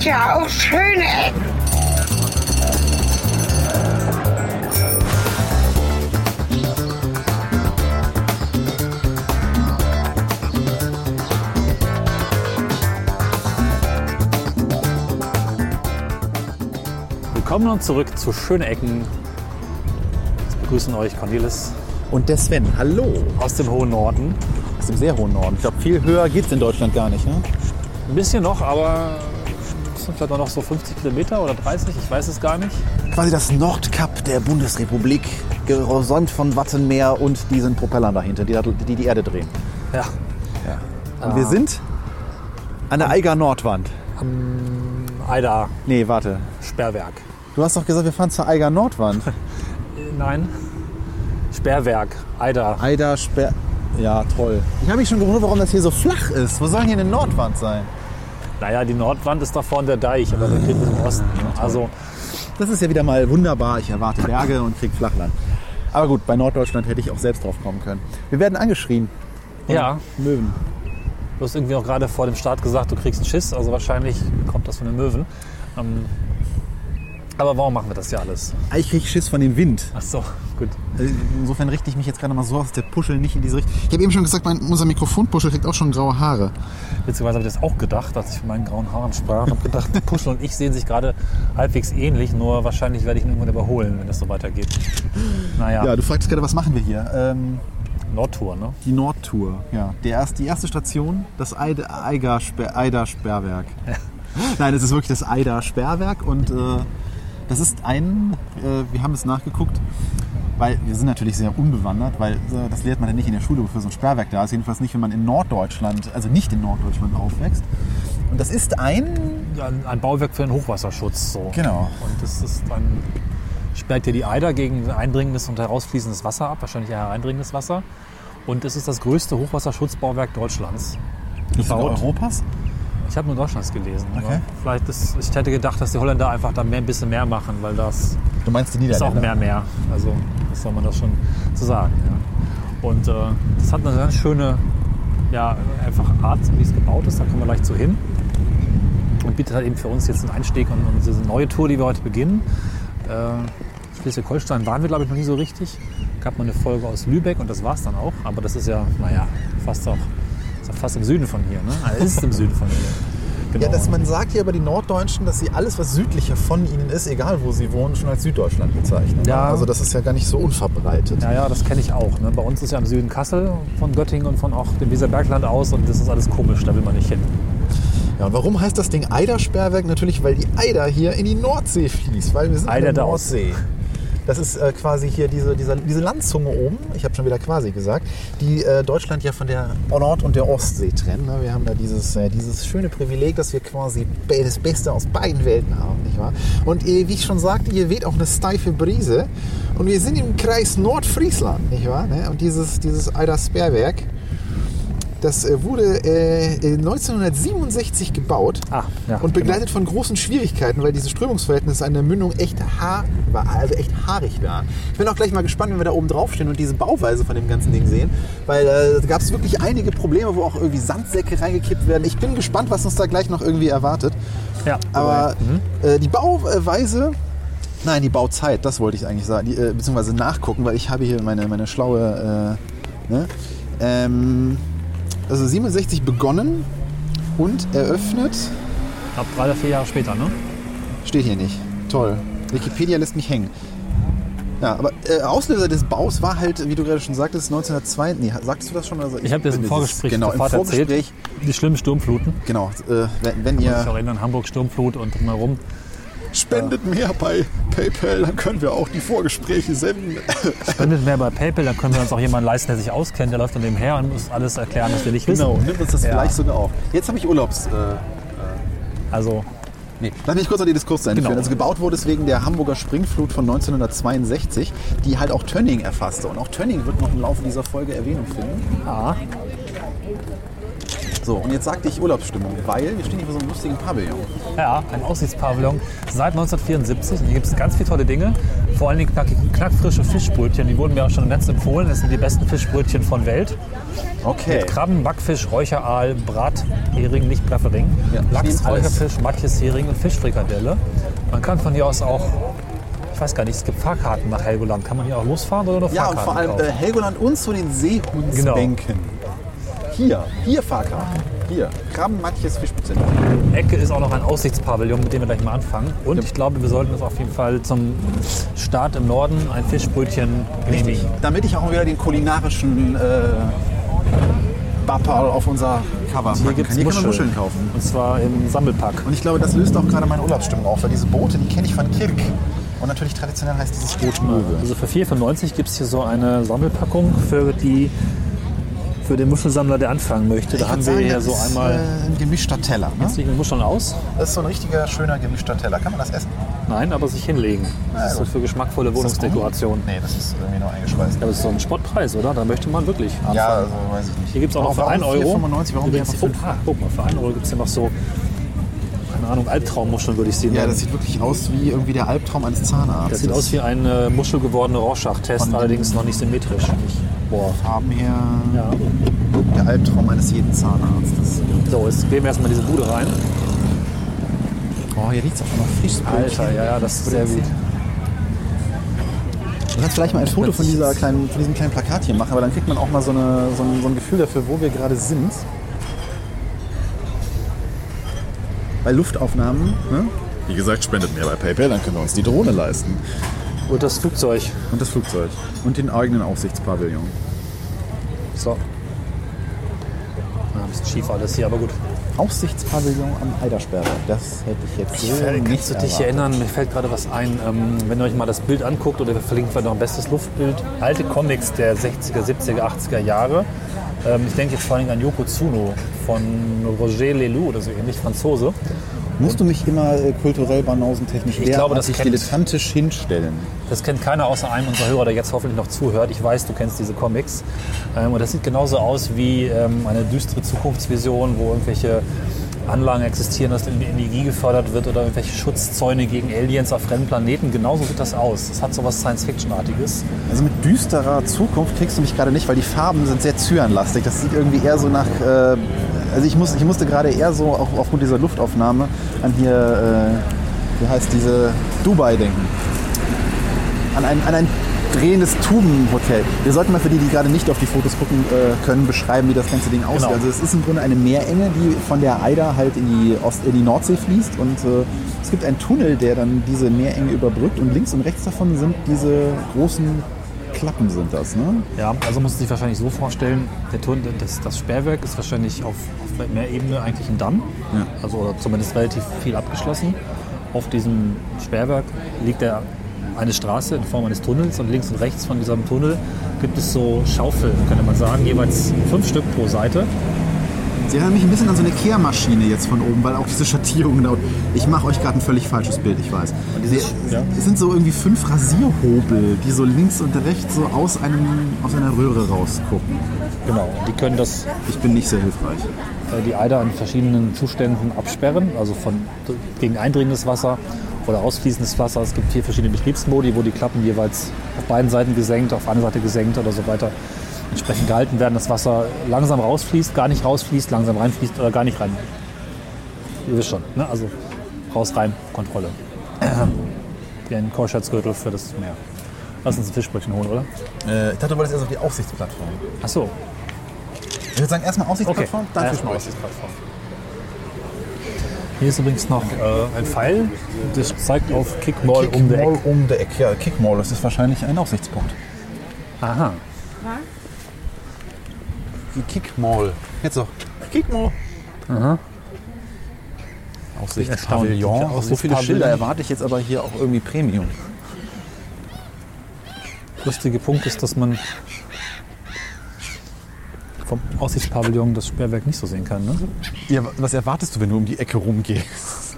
gibt ja auch schöne Ecken. Willkommen und zurück zu Schöne Ecken. Es begrüßen euch Cornelis Und der Sven, hallo. aus dem hohen Norden. Aus dem sehr hohen Norden. Ich glaube, viel höher geht es in Deutschland gar nicht. Ne? Ein bisschen noch, aber es sind vielleicht auch noch so 50 Kilometer oder 30, ich weiß es gar nicht. Quasi das Nordkap der Bundesrepublik, gesäumt von Wattenmeer und diesen Propellern dahinter, die die, die Erde drehen. Ja, Und wir sind an der Eiger Nordwand. Eider, Nee, warte. Sperrwerk. Du hast doch gesagt, wir fahren zur Eiger Nordwand. Nein, Sperrwerk, Eider. Eider Sperr... Ja, toll. Ich habe mich schon gewundert, warum das hier so flach ist. Wo soll denn hier eine Nordwand sein? Naja, die Nordwand ist da vorne der Deich, aber der geht im Osten. ne? Also, Das ist ja wieder mal wunderbar. Ich erwarte Berge und krieg Flachland. Aber gut, bei Norddeutschland hätte ich auch selbst drauf kommen können. Wir werden angeschrien. ja, Möwen. du hast irgendwie auch gerade vor dem Start gesagt, du kriegst einen Schiss, also wahrscheinlich kommt das von den Möwen. Ähm, aber warum machen wir das hier alles? Ich krieg Schiss von dem Wind. Ach so, gut. Also Insofern richte ich mich jetzt gerade mal so aus, dass der Puschel nicht in diese Richtung. Ich habe eben schon gesagt, mein, unser Mikrofonpuschel kriegt auch schon graue Haare. Beziehungsweise habe ich das auch gedacht, als ich von meinen grauen Haaren sprach. Ich habe gedacht, Puschel und ich sehen sich gerade halbwegs ähnlich, nur wahrscheinlich werde ich ihn irgendwann überholen, wenn das so weitergeht. Naja, Ja, du fragst gerade, was machen wir hier? Ähm, Nordtour, ne? die Nordtour. Ja, der erst, die erste Station, das Eider-Sperrwerk. Nein, es ist wirklich das Eider-Sperrwerk und äh, das ist ein, äh, wir haben es nachgeguckt, weil wir sind natürlich sehr unbewandert, weil äh, das lehrt man ja nicht in der Schule, wofür so ein Sperrwerk da ist. Jedenfalls nicht, wenn man in Norddeutschland, also nicht in Norddeutschland aufwächst. Und das ist ein, Ein, ein Bauwerk für den Hochwasserschutz. So. genau, Und das ist dann, sperrt hier die Eider gegen eindringendes und herausfließendes Wasser ab, wahrscheinlich eher hereindringendes Wasser. Und es ist das größte Hochwasserschutzbauwerk Deutschlands. Gebaut. Europas. Ich habe nur Deutschlands gelesen. Okay. Vielleicht ist, ich hätte gedacht, dass die Holländer einfach da mehr, ein bisschen mehr machen, weil das Du meinst die ist auch mehr mehr. Also was soll man das schon zu sagen. Ja. Und äh, das hat eine ganz schöne, ja, einfach Art, wie es gebaut ist. Da kommen wir gleich zu hin. Und bietet halt eben für uns jetzt einen Einstieg und, und diese neue Tour, die wir heute beginnen. Äh, Schleswig-Holstein waren wir, glaube ich, noch nie so richtig. Gab mal eine Folge aus Lübeck und das war es dann auch. Aber das ist ja, naja, fast auch fast im Süden von hier. Ne? Also ist im Süden von hier. Genau. Ja, dass man sagt hier über die Norddeutschen, dass sie alles, was südlicher von ihnen ist, egal wo sie wohnen, schon als Süddeutschland bezeichnen. Ja. Also das ist ja gar nicht so unverbreitet. Ja, ja, das kenne ich auch. Ne? Bei uns ist ja im Süden Kassel von Göttingen und von auch dem Weserbergland aus und das ist alles komisch, da will man nicht hin. Ja, und warum heißt das Ding Eider-Sperrwerk? Natürlich, weil die Eider hier in die Nordsee fließt, weil wir sind Eider an der. Nordsee. Das ist äh, quasi hier diese, diese, diese Landzunge oben, ich habe schon wieder quasi gesagt, die äh, Deutschland ja von der Nord- und der Ostsee trennt. Ne? Wir haben da dieses, äh, dieses schöne Privileg, dass wir quasi das Beste aus beiden Welten haben, nicht wahr? Und äh, wie ich schon sagte, hier weht auch eine steife Brise. Und wir sind im Kreis Nordfriesland, nicht wahr? Ne? Und dieses, dieses Eider-Sperrwerk, das äh, wurde äh, 1967 gebaut Ah, ja, und begleitet von großen Schwierigkeiten, weil diese Strömungsverhältnisse an der Mündung echt, haar, war, also echt haarig waren. Ich bin auch gleich mal gespannt, wenn wir da oben drauf stehen und diese Bauweise von dem ganzen Ding sehen, weil äh, da gab es wirklich einige Probleme, wo auch irgendwie Sandsäcke reingekippt werden. Ich bin gespannt, was uns da gleich noch irgendwie erwartet. Ja, Aber äh, die Bauweise, nein, die Bauzeit, das wollte ich eigentlich sagen, die, äh, beziehungsweise nachgucken, weil ich habe hier meine, meine schlaue, äh, ne? ähm, also 67 begonnen und eröffnet, ich glaube drei oder vier Jahre später, ne? steht hier nicht. Toll. Wikipedia lässt mich hängen. Ja, aber äh, Auslöser des Baus war halt, wie du gerade schon sagtest, 1902. Nee, sagtest du das schon? Also Ich habe das im Vorgespräch Genau, im Vorgespräch. erzählt. Die schlimmen Sturmfluten. Genau, äh, wenn, wenn Ich ihr erinnere Hamburg Sturmflut und drumherum. Spendet mehr bei PayPal, dann können wir auch die Vorgespräche senden. Spendet mehr bei PayPal, dann können wir uns auch jemanden leisten, der sich auskennt. Der läuft dann nebenher und muss alles erklären, was wir nicht wissen. Genau, nimmt uns das Ja. vielleicht sogar auf. Jetzt habe ich Urlaubs. Äh, Also, nee. Lass mich kurz noch die Diskurs Ende Genau. Also gebaut wurde es wegen der Hamburger Springflut von 1962, die halt auch Tönning erfasste. Und auch Tönning wird noch im Laufe dieser Folge Erwähnung finden. ja, So, und jetzt sagte ich Urlaubsstimmung, weil wir stehen hier vor so einem lustigen Pavillon. ja, ein Aussichtspavillon seit 1974. Und hier gibt es ganz viele tolle Dinge. Vor allen Dingen knackig, knackfrische Fischbrötchen. Die wurden mir auch schon im Netz empfohlen. Das sind die besten Fischbrötchen von Welt. Okay. Mit Krabben, Backfisch, Räucheraal, Brathering, nicht Plaffering, Ja, Lachs. Räucherfisch, Matjeshering und Fischfrikadelle. Man kann von hier aus auch, ich weiß gar nicht, es gibt Fahrkarten nach Helgoland. Kann man hier auch losfahren oder nur Ja, Fahrkarten und vor allem äh, Helgoland und zu den Seehundsbänken. Hier, hier Fahrkarten. Hier, Krabben, Matjes, Fischspitze. Ecke ist auch noch ein Aussichtspavillon, mit dem wir gleich mal anfangen. Und ich glaube, wir sollten uns auf jeden Fall zum Start im Norden ein Fischbrötchen genehmigen. Damit ich auch wieder den kulinarischen äh, Bapperl auf unser Cover Hier packen gibt kann. es Hier Muscheln. Muscheln kaufen. Und zwar im Sammelpack. Und ich glaube, das löst auch gerade meine Urlaubsstimmung auf, weil diese Boote, die kenne ich von Kirk. Und natürlich traditionell heißt dieses Boot Möwe. Also für 4,95 gibt es hier so eine Sammelpackung für die für den Muschelsammler, der anfangen möchte. Da Ich haben wir sagen, hier das so ist, einmal. Äh, ein gemischter Teller. Ne? Sieht mit Muscheln aus? Das ist so ein richtiger, schöner gemischter Teller. Kann man das essen? Nein, aber sich hinlegen. Das ist so gut. für geschmackvolle Ist Wohnungsdekoration. Nee, das ist irgendwie nur eingeschweißt. Ja, das ist so ein Spottpreis, oder? Da möchte man wirklich anfangen. Ja, also weiß ich nicht. Hier gibt es auch noch für Warum 1 Euro. 4,95? Warum Übrigens, oh, 5? ah, guck mal, für 1 Euro gibt es hier noch so, Ahnung, Albtraummuscheln würde ich sie Ja, das sieht wirklich aus wie irgendwie der Albtraum eines Zahnarztes. Das sieht aus wie ein äh, muschelgewordener Rorschach-Test, allerdings noch nicht symmetrisch. Boah. Farben her Ja. der Albtraum eines jeden Zahnarztes. So, jetzt gehen wir erstmal in diese Bude rein. Oh, hier riecht es auch noch frisch. Alter, ja, ja, das ist sehr gut. Du kannst vielleicht mal ein Foto von, dieser kleinen, von diesem kleinen Plakat hier machen, aber dann kriegt man auch mal so, eine, so, ein, so ein Gefühl dafür, wo wir gerade sind. Bei Luftaufnahmen, ne? Wie gesagt, spendet mehr bei PayPal, dann können wir uns die Drohne leisten. Und das Flugzeug. Und das Flugzeug. Und den eigenen Aufsichtspavillon. So. Ja, ein bisschen schief alles hier, aber gut. Aufsichtspavillon am Eidersperre. Das hätte ich jetzt so nicht Kannst du dich erwartet. erinnern? Mir fällt gerade was ein. Ähm, wenn ihr euch mal das Bild anguckt, oder wir verlinken vielleicht noch ein bestes Luftbild, alte Comics der 60er, 70er, 80er Jahre. Ähm, ich denke jetzt vor allem an Yoko Tsuno von Roger Leloup oder so ähnlich, Franzose. Musst du mich immer äh, kulturell banausentechnisch Ich glaube, das kennt- dilettantisch hinstellen? Das kennt keiner außer einem unserer Hörer, der jetzt hoffentlich noch zuhört. Ich weiß, du kennst diese Comics. Ähm, und das sieht genauso aus wie ähm, eine düstere Zukunftsvision, wo irgendwelche Anlagen existieren, dass die Energie gefördert wird oder irgendwelche Schutzzäune gegen Aliens auf fremden Planeten. Genauso sieht das aus. Das hat so was Science-Fiction-artiges. Also mit düsterer Zukunft kriegst du mich gerade nicht, weil die Farben sind sehr zyanlastig. Das sieht irgendwie eher so nach. Äh, also ich, muss, ich musste gerade eher so auch aufgrund dieser Luftaufnahme an hier, äh, wie heißt diese Dubai denken. An ein, an ein drehendes Tubenhotel. Wir sollten mal für die, die gerade nicht auf die Fotos gucken äh, können, beschreiben, wie das ganze Ding aussieht. Genau. Also es ist im Grunde eine Meerenge, die von der Eider halt in die, Ost, in die Nordsee fließt und äh, es gibt einen Tunnel, der dann diese Meerenge überbrückt und links und rechts davon sind diese großen Klappen sind das, ne? Ja, also muss man sich wahrscheinlich so vorstellen, der Turm, das, das Sperrwerk ist wahrscheinlich auf, auf mehr Ebene eigentlich ein Damm. Ja. Also oder zumindest relativ viel abgeschlossen. Auf diesem Sperrwerk liegt der, eine Straße in Form eines Tunnels und links und rechts von diesem Tunnel gibt es so Schaufeln, könnte man sagen, jeweils fünf Stück pro Seite. Sie erinnern mich ein bisschen an so eine Kehrmaschine jetzt von oben, weil auch diese Schattierungen da. Ich mache euch gerade ein völlig falsches Bild, ich weiß. Sie- ja. Es sind so irgendwie fünf Rasierhobel, die so links und rechts so aus, einem, aus einer Röhre rausgucken. Genau, die können das Ich bin nicht sehr hilfreich. äh, die Eider in verschiedenen Zuständen absperren, also von gegen eindringendes Wasser oder ausfließendes Wasser. Es gibt vier verschiedene Betriebsmodi, wo die Klappen jeweils auf beiden Seiten gesenkt, auf einer Seite gesenkt oder so weiter entsprechend gehalten werden, das Wasser langsam rausfließt, gar nicht rausfließt, langsam reinfließt oder gar nicht rein. Ihr wisst schon, ne? also raus, rein, Kontrolle. Wie ein Keuschheitsgürtel für das Meer. Lass uns ein Fischbrötchen holen, oder? Äh, ich dachte, du wolltest erst auf die Aufsichtsplattform. Ach so, Ich würde sagen, erstmal okay. Aussichtsplattform, dann Erstmal Fischbrötchen. Aussichtsplattform. Hier ist übrigens noch äh, ein Pfeil, das zeigt auf Kickmall um der Kickmall Ecke. um der Ecke. Ja, Kickmall, das ist wahrscheinlich ein Aussichtspunkt. Aha. Die Kickmall. Jetzt doch. Kickmall. Aha. Aussichtspavillon. Auch so viele. Schilder erwarte ich jetzt aber hier auch irgendwie Premium. Lustige Punkt ist, dass man vom Aussichtspavillon das Sperrwerk nicht so sehen kann. Ne? Ja, was erwartest du, wenn du um die Ecke rumgehst?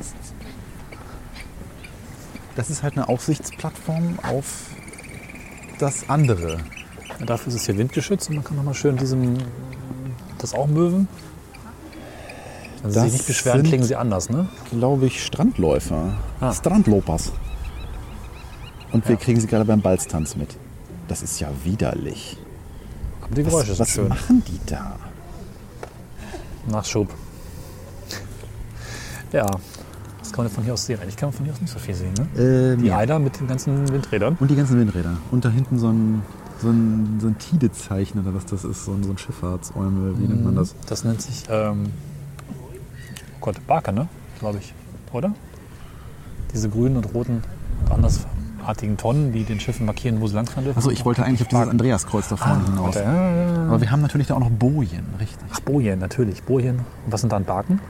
Das ist halt eine Aussichtsplattform auf das andere. Dafür ist es hier windgeschützt und man kann nochmal schön diesem. Das auch Möwen? Wenn sie Das sich nicht beschweren, klingen sie anders, ne? Glaube ich, Strandläufer. Ah. Strandlopers. Und wir kriegen sie gerade beim Balztanz mit. Das ist ja widerlich. Aber die Geräusche Was, was schön. machen die da? Nachschub. Ja, was kann man von hier aus sehen? Eigentlich kann man von hier aus nicht so viel sehen. Ne? Ähm, Die ja. Eider mit den ganzen Windrädern. Und die ganzen Windräder. Und da hinten so ein, so ein, so ein Tidezeichen oder was das ist, so ein, so ein Schifffahrtsäumel, wie nennt man das? Das nennt sich, ähm, oh Gott, Barke, ne? Glaube ich. Oder? Diese grünen und roten, andersartigen Tonnen, die den Schiffen markieren, wo sie langfahren dürfen. Achso, ich wollte eigentlich auf dieses Andreaskreuz da vorne hinaus. Warte, ja, ja, ja. Aber wir haben natürlich da auch noch Bojen, richtig. Ach, Bojen, natürlich. Bojen. Und was sind dann Barken?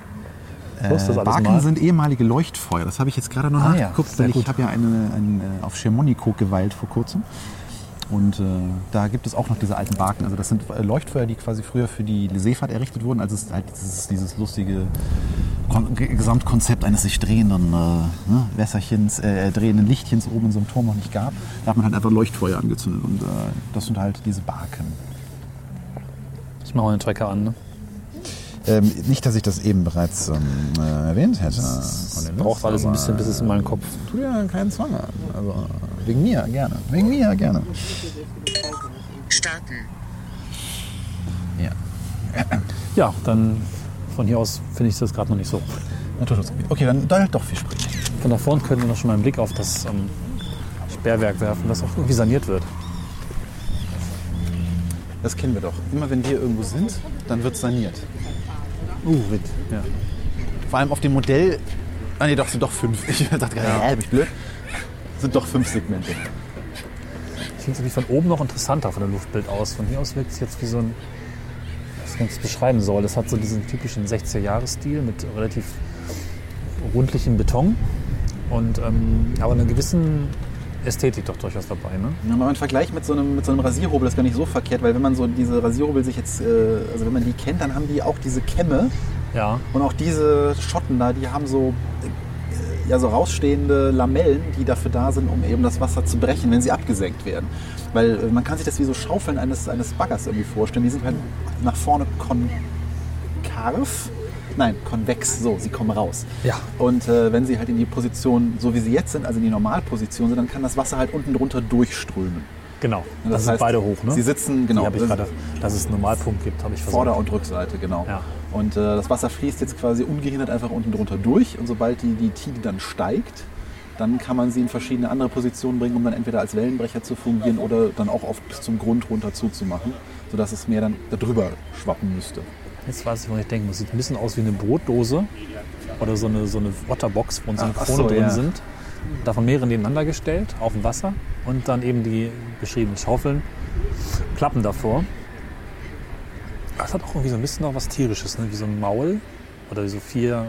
Äh, Barken mal. sind ehemalige Leuchtfeuer. Das habe ich jetzt gerade noch Ah ja, nachgeguckt, sehr weil ich habe ja eine, ein, äh, auf Chamonix geweilt vor kurzem. Und äh, da gibt es auch noch diese alten Barken. Also das sind äh, Leuchtfeuer, die quasi früher für die Seefahrt errichtet wurden, als es halt dieses, dieses lustige Kon Ge- Gesamtkonzept eines sich drehenden äh, ne, Wässerchens, äh, drehenden Lichtchens oben in so einem Turm noch nicht gab. Da hat man halt einfach Leuchtfeuer angezündet. Und äh, das sind halt diese Barken. Ich mache mal den Trecker an, ne? Ähm, nicht, dass ich das eben bereits ähm, äh, erwähnt hätte. Das braucht alles ein bisschen, bis es in meinen Kopf. Tu dir keinen Zwang an. Also wegen mir gerne. Wegen mir gerne. Starten. Ja. Ja, dann von hier aus finde ich das gerade noch nicht so. Naturschutzgebiet. Okay, dann da halt doch Fischbrötchen. Von da vorne können wir noch schon mal einen Blick auf das ähm, Sperrwerk werfen, das auch irgendwie saniert wird. Das kennen wir doch. Immer wenn wir irgendwo sind, dann wird saniert. Uh, Wind. Ja. Vor allem auf dem Modell. Ah nee, doch, sind doch fünf. Ich dachte gerade, ja. bin ich blöd. Sind doch fünf Segmente. Ich finde es irgendwie von oben noch interessanter von der Luftbild aus. Von hier aus wirkt es jetzt wie so ein, wie ich es beschreiben soll. Das hat so diesen typischen 60er-Jahres-Stil mit relativ rundlichem Beton und ähm, aber einer gewissen Ästhetik doch durchaus dabei. Ne? Ja, mal ein Vergleich mit so, einem, mit so einem Rasierhobel ist gar nicht so verkehrt, weil wenn man so diese Rasierhobel sich jetzt, äh, also wenn man die kennt, dann haben die auch diese Kämme Ja, und auch diese Schotten da, die haben so, ja, so rausstehende Lamellen, die dafür da sind, um eben das Wasser zu brechen, wenn sie abgesenkt werden. Weil äh, man kann sich das wie so Schaufeln eines, eines Baggers irgendwie vorstellen. Die sind halt nach vorne konkav. Nein, konvex, so, sie kommen raus. Ja. Und äh, wenn sie halt in die Position, so wie sie jetzt sind, also in die Normalposition sind, dann kann das Wasser halt unten drunter durchströmen. genau. Das, sind heißt, beide hoch, ne? Sie sitzen, genau, Die ich gerade, dass es einen Normalpunkt gibt, habe ich versucht. Vorder- und Rückseite, genau. Ja. Und äh, das Wasser fließt jetzt quasi ungehindert einfach unten drunter durch. Und sobald die, die Tide dann steigt, dann kann man sie in verschiedene andere Positionen bringen, um dann entweder als Wellenbrecher zu fungieren oder dann auch oft bis zum Grund runter zuzumachen, sodass es mehr dann darüber schwappen müsste. Jetzt weiß ich, wo ich denken muss. Sieht ein bisschen aus wie eine Brotdose oder so eine, so eine Otterbox, wo unsere Ach, Krone so, drin ja. sind. Davon mehrere nebeneinander gestellt auf dem Wasser und dann eben die beschriebenen Schaufeln, Klappen davor. Das hat auch irgendwie so ein bisschen noch was Tierisches, ne? wie so ein Maul oder wie so vier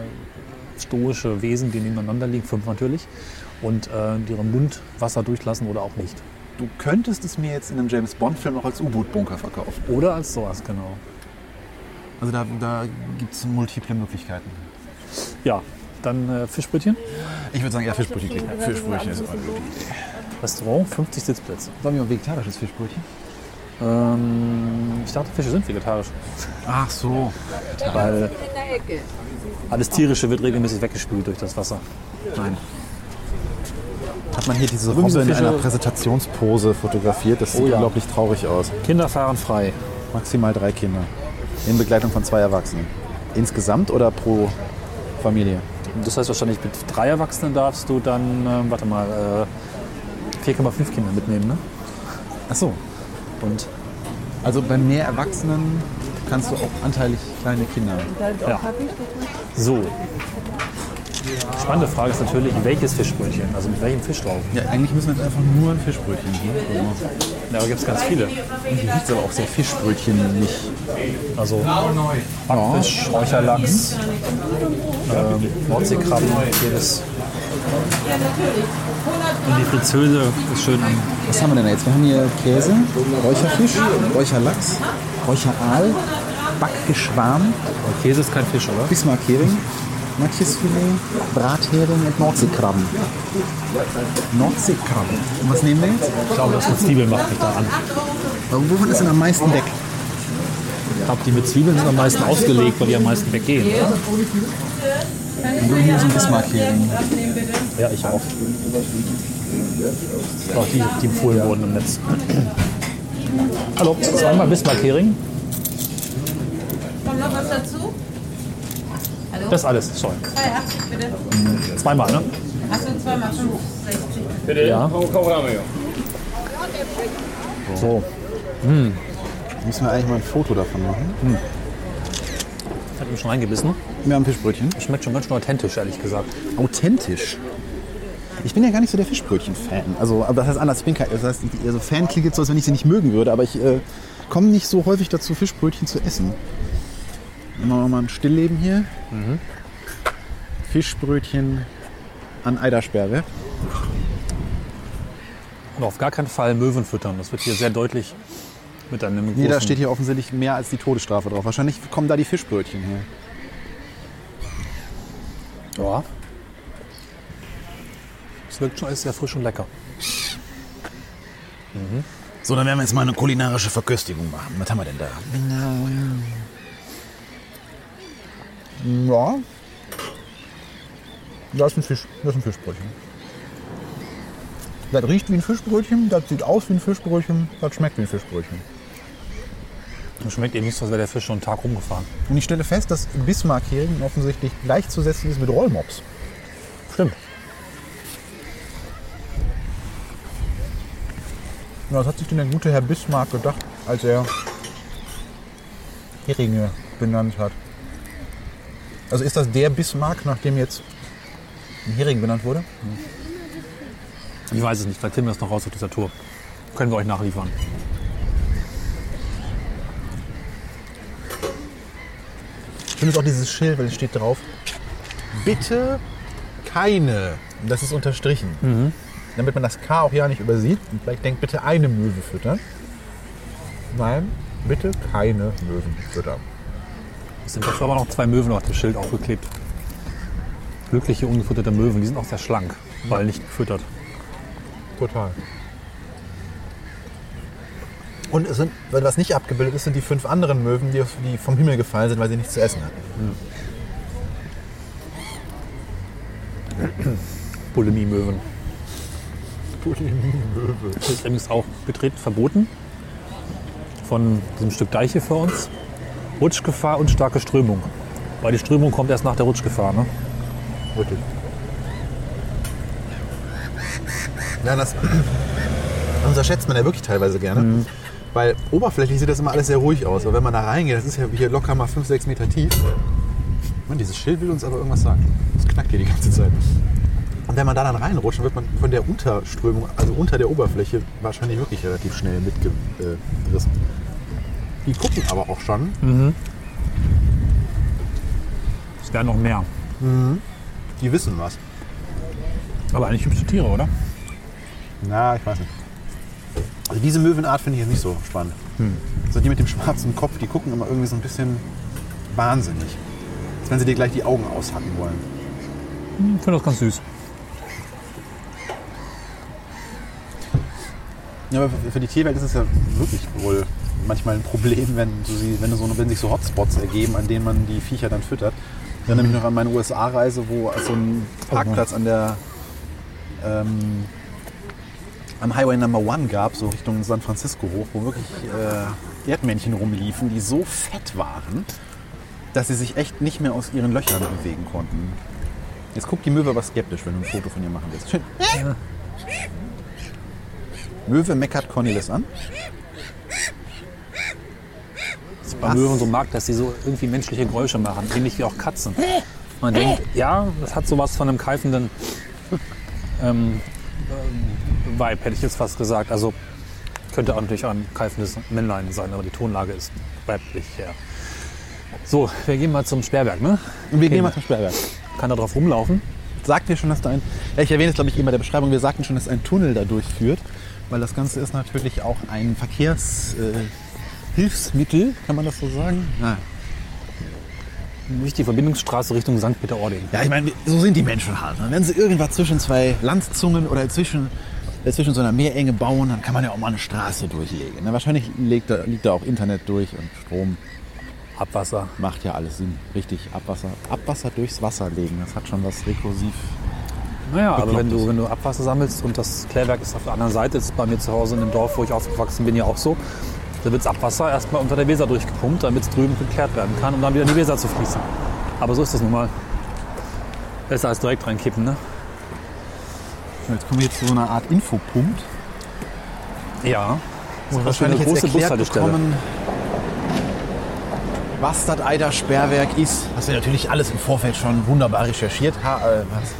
stoische Wesen, die nebeneinander liegen, fünf natürlich, und äh, die ihren Mund Wasser durchlassen oder auch nicht. Du könntest es mir jetzt in einem James Bond-Film auch als U-Boot-Bunker verkaufen. Oder als sowas, genau. Also da, da gibt es multiple Möglichkeiten. Ja, dann äh, Fischbrötchen. Ich würde sagen, ja, Fischbrötchen. Fischbrötchen ist immer eine gute Idee. Restaurant, 50 Sitzplätze. Sollen wir mal vegetarisches Fischbrötchen? Ähm, ich dachte, Fische sind vegetarisch. Ach so. Weil alles Tierische wird regelmäßig weggespült durch das Wasser. Nein. Hat man hier diese Robbe in einer Präsentationspose fotografiert. Das sieht Oh ja. unglaublich traurig aus. Kinder fahren frei. Maximal drei Kinder. In Begleitung von zwei Erwachsenen. Insgesamt oder pro Familie? Das heißt wahrscheinlich mit drei Erwachsenen darfst du dann, ähm, warte mal, äh, 4,5 Kinder mitnehmen, ne? Ach so. Und Also bei mehr Erwachsenen kannst du auch anteilig kleine Kinder. ja. So. Spannende Frage ist natürlich, welches Fischbrötchen? Also mit welchem Fisch drauf? Ja, eigentlich müssen wir jetzt einfach nur ein Fischbrötchen geben. Ja, da gibt es ganz viele. Hier riecht aber auch sehr Fischbrötchen nicht. Also Backfisch, Räucherlachs, ähm, Nordseekrabben, jedes. Und die Fritzeuse ist schön am Was haben wir denn jetzt? Wir haben hier Käse, Räucherfisch, Räucherlachs, Räucheraal, Backgeschwarm, Käse ist kein Fisch, oder? Bismarckhering, Matjesfilet, Brathering und Nordseekrabben. Nordseekrabben. Und was nehmen wir jetzt? Ich glaube, das mit Zwiebeln macht mich da an. Aber wovon ist denn am meisten weg? Ich glaube, die mit Zwiebeln sind am meisten ausgelegt, weil die am meisten weggehen. Oder? Dann hier so ein Bismarckhering. Ja, ich auch. Auch die, die empfohlen wurden im Netz. Hallo, zweimal Bismarck-Hering. Kommt noch was dazu? Hallo? Das ist alles, sorry. 2,80 bitte. Zweimal, ne? Achso, 2 mal 65. Bitte, Ja. So. Müssen wir eigentlich mal ein Foto davon machen? Ich habe ihm schon reingebissen. Wir haben Fischbrötchen. Schmeckt schon ganz schön authentisch, ehrlich gesagt. Authentisch. Ich bin ja gar nicht so der Fischbrötchen-Fan. Also, aber das heißt anders. Ich bin kein, das heißt, also Fan klingt jetzt so, als wenn ich sie nicht mögen würde, aber ich äh, komme nicht so häufig dazu, Fischbrötchen zu essen. Machen wir mal ein Stillleben hier. Fischbrötchen an Eidersperre. Und auf gar keinen Fall Möwen füttern. Das wird hier sehr deutlich mit einem großen... Nee, da steht hier offensichtlich mehr als die Todesstrafe drauf. Wahrscheinlich kommen da die Fischbrötchen her. Ja. Es wirkt schon alles sehr frisch und lecker. So, dann werden wir jetzt mal eine kulinarische Verköstigung machen. Was haben wir denn da? Ja. Das ist ein, Fisch, das ist ein Fischbrötchen. Das riecht wie ein Fischbrötchen, das sieht aus wie ein Fischbrötchen, das schmeckt wie ein Fischbrötchen. Und schmeckt eben nicht so, als wäre der Fisch schon einen Tag rumgefahren. Und ich stelle fest, dass Bismarck-Hering offensichtlich gleichzusetzen ist mit Rollmops. Stimmt. Ja, was hat sich denn der gute Herr Bismarck gedacht, als er Heringe benannt hat? Also ist das der Bismarck, nach dem jetzt ein Hering benannt wurde? Ich weiß es nicht. Vielleicht finden wir es noch raus auf dieser Tour. Können wir euch nachliefern. Ich finde es auch dieses Schild, weil es steht drauf. Bitte keine. Das ist unterstrichen. Damit man das K auch ja nicht übersieht. Und vielleicht denkt, bitte eine Möwe füttern. Nein, bitte keine Möwen füttern. Es sind dafür aber noch zwei Möwen auf dem Schild aufgeklebt. Glückliche, ungefütterte Möwen. Die sind auch sehr schlank, weil nicht gefüttert. Total. Und es sind, weil was nicht abgebildet ist, sind die fünf anderen Möwen, die, die vom Himmel gefallen sind, weil sie nichts zu essen hatten. Bulimie-Möwen. Das ist übrigens auch betreten verboten. Von diesem Stück Deich hier vor uns. Rutschgefahr und starke Strömung. Weil die Strömung kommt erst nach der Rutschgefahr. Ne? Richtig. Ja, das unterschätzt man ja wirklich teilweise gerne. Weil oberflächlich sieht das immer alles sehr ruhig aus. Aber wenn man da reingeht, das ist ja hier locker mal 5, 6 Meter tief. Mann, dieses Schild will uns aber irgendwas sagen. Das knackt hier die ganze Zeit. Und wenn man da dann reinrutscht, dann wird man von der Unterströmung, also unter der Oberfläche, wahrscheinlich wirklich relativ schnell mitgerissen. Die gucken aber auch schon. Es wären noch mehr. Die wissen was. Aber eigentlich hübsche Tiere, oder? Na, ich weiß nicht. Also diese Möwenart finde ich jetzt nicht so spannend. So die mit dem schwarzen Kopf, die gucken immer irgendwie so ein bisschen wahnsinnig. Als wenn sie dir gleich die Augen aushacken wollen. Ich finde das ganz süß. Ja, aber für- die Tierwelt ist es ja wirklich wohl manchmal ein Problem, wenn, du sie, wenn, so, wenn sich so Hotspots ergeben, an denen man die Viecher dann füttert. Ich erinnere mich noch an meine USA-Reise, wo es so einen Parkplatz an der ähm, am Highway Number One gab, so Richtung San Francisco hoch, wo wirklich äh, Erdmännchen rumliefen, die so fett waren, dass sie sich echt nicht mehr aus ihren Löchern bewegen konnten. Jetzt guckt die Möwe aber skeptisch, wenn du ein Foto von ihr machen willst. Schön. Möwe meckert Cornelis an. Das ist bei Möwen so mag, dass sie so irgendwie menschliche Geräusche machen, ähnlich wie auch Katzen. Man denkt, ja, das hat sowas von einem keifenden ähm, ähm, Vibe, hätte ich jetzt fast gesagt. Also könnte auch natürlich ein keifendes Männlein sein, aber die Tonlage ist weiblich. Ja. So, wir gehen mal zum Sperrberg, ne? Und wir Okay. gehen mal zum Sperrwerk. Kann da drauf rumlaufen. Sagt ihr schon, dass da ein. Ja, ich erwähne es, glaube ich, bei der Beschreibung. Wir sagten schon, dass ein Tunnel da durchführt, weil das Ganze ist natürlich auch ein Verkehrshilfsmittel, äh, kann man das so sagen? Ja. Nicht die Verbindungsstraße Richtung St. Peter-Ording. Ja, ich meine, so sind die Menschen halt. ne? Wenn sie irgendwas zwischen zwei Landzungen oder zwischen, äh, zwischen so einer Meerenge bauen, dann kann man ja auch mal eine Straße durchlegen. ne? Wahrscheinlich liegt da, liegt da auch Internet durch und Strom. Abwasser. Macht ja alles Sinn. Richtig, Abwasser, Abwasser durchs Wasser legen. Das hat schon was rekursiv. Naja, aber wenn Beklopptes. du, wenn du Abwasser sammelst und das Klärwerk ist auf der anderen Seite, ist bei mir zu Hause in dem Dorf, wo ich aufgewachsen bin, ja auch so. Da wird das Abwasser erstmal unter der Weser durchgepumpt, damit es drüben geklärt werden kann, um dann wieder in die Weser zu fließen. Aber so ist das nun mal. Besser als direkt reinkippen, ne? Jetzt kommen wir jetzt zu so einer Art Infopunkt. Ja. Wo wir Das ist eine wahrscheinlich jetzt große Bushaltestelle. bekommen, was das Eider Sperrwerk ist. Was wir natürlich alles im Vorfeld schon wunderbar recherchiert haben. Äh, was?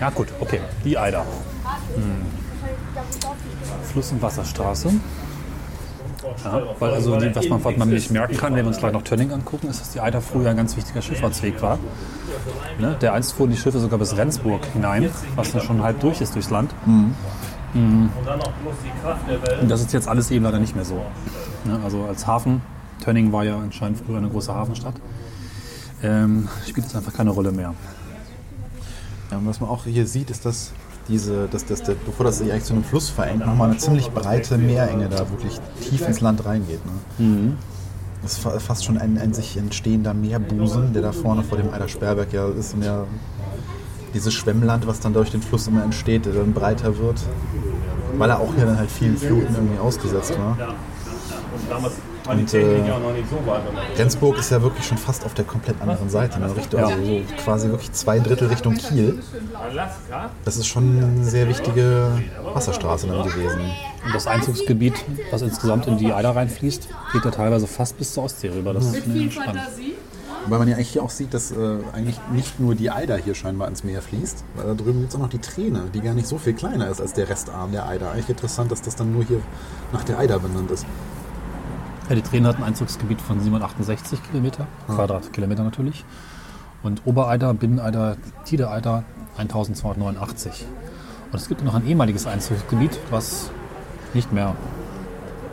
Ja gut, okay. Die Eider. Hm. Fluss- und Wasserstraße. Ja, weil also die, was man, was man nicht merken kann, wenn wir uns gleich noch Tönning angucken, ist, dass die Eider früher ein ganz wichtiger Schifffahrtsweg war. Ne? Der einst fuhren die Schiffe sogar bis Rendsburg hinein, was dann schon halb durch ist durchs Land. Mhm. Und das ist jetzt alles eben leider nicht mehr so. Ne? Also als Hafen, Tönning war ja anscheinend früher eine große Hafenstadt, ähm, spielt jetzt einfach keine Rolle mehr. Ja, und was man auch hier sieht, ist, dass diese, dass, dass der, bevor das sich eigentlich zu einem Fluss verengt, nochmal eine ziemlich breite Meerenge da wirklich tief ins Land reingeht. Ne? Das ist fa- fast schon ein, ein sich entstehender Meerbusen, der da vorne vor dem Eider Sperrwerk ja ist und ja dieses Schwemmland, was dann durch den Fluss immer entsteht, der dann breiter wird, weil er auch hier dann halt vielen Fluten irgendwie ausgesetzt war. Und äh, Rendsburg ist ja wirklich schon fast auf der komplett anderen Seite, ne? Richtung, also so quasi wirklich zwei Drittel Richtung Kiel. Das ist schon eine sehr wichtige Wasserstraße dann gewesen. Und das Einzugsgebiet, was insgesamt in die Eider reinfließt, geht ja teilweise fast bis zur Ostsee rüber. Das ist mir spannend. Weil man ja eigentlich hier auch sieht, dass äh, eigentlich nicht nur die Eider hier scheinbar ins Meer fließt, weil da drüben gibt es auch noch die Träne, die gar nicht so viel kleiner ist als der Restarm der Eider. Eigentlich interessant, dass das dann nur hier nach der Eider benannt ist. Ja, die Träne hat ein Einzugsgebiet von 768 Kilometer, Quadratkilometer natürlich. Und Obereider, Binneneider, Tidereider 1289. Und es gibt noch ein ehemaliges Einzugsgebiet, was nicht mehr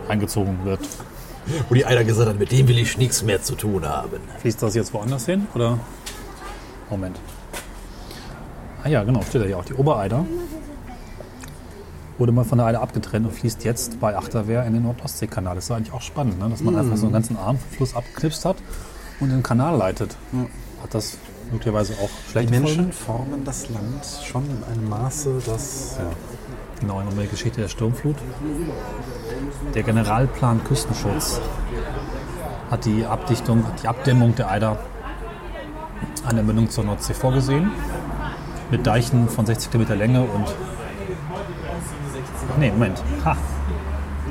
eingezogen wird. Wo die Eider gesagt hat, mit dem will ich nichts mehr zu tun haben. Fließt das jetzt woanders hin? Oder? Moment. Ah ja, genau, steht da ja auch. Die Obereider wurde mal von der Eider abgetrennt und fließt jetzt bei Achterwehr in den Nordostseekanal. Das ist eigentlich auch spannend, ne? dass man einfach so einen ganzen Arm vom Fluss abgeknipst hat und den Kanal leitet. Hat das möglicherweise auch Die schlechte Menschen Folgen? formen das Land schon in einem Maße, das. Ja. Genau, nochmal die Geschichte der Sturmflut. Der Generalplan Küstenschutz hat die Abdichtung, die Abdämmung der Eider an der Mündung zur Nordsee vorgesehen. Mit Deichen von 60 Kilometer Länge und. Nee, Moment. Ha.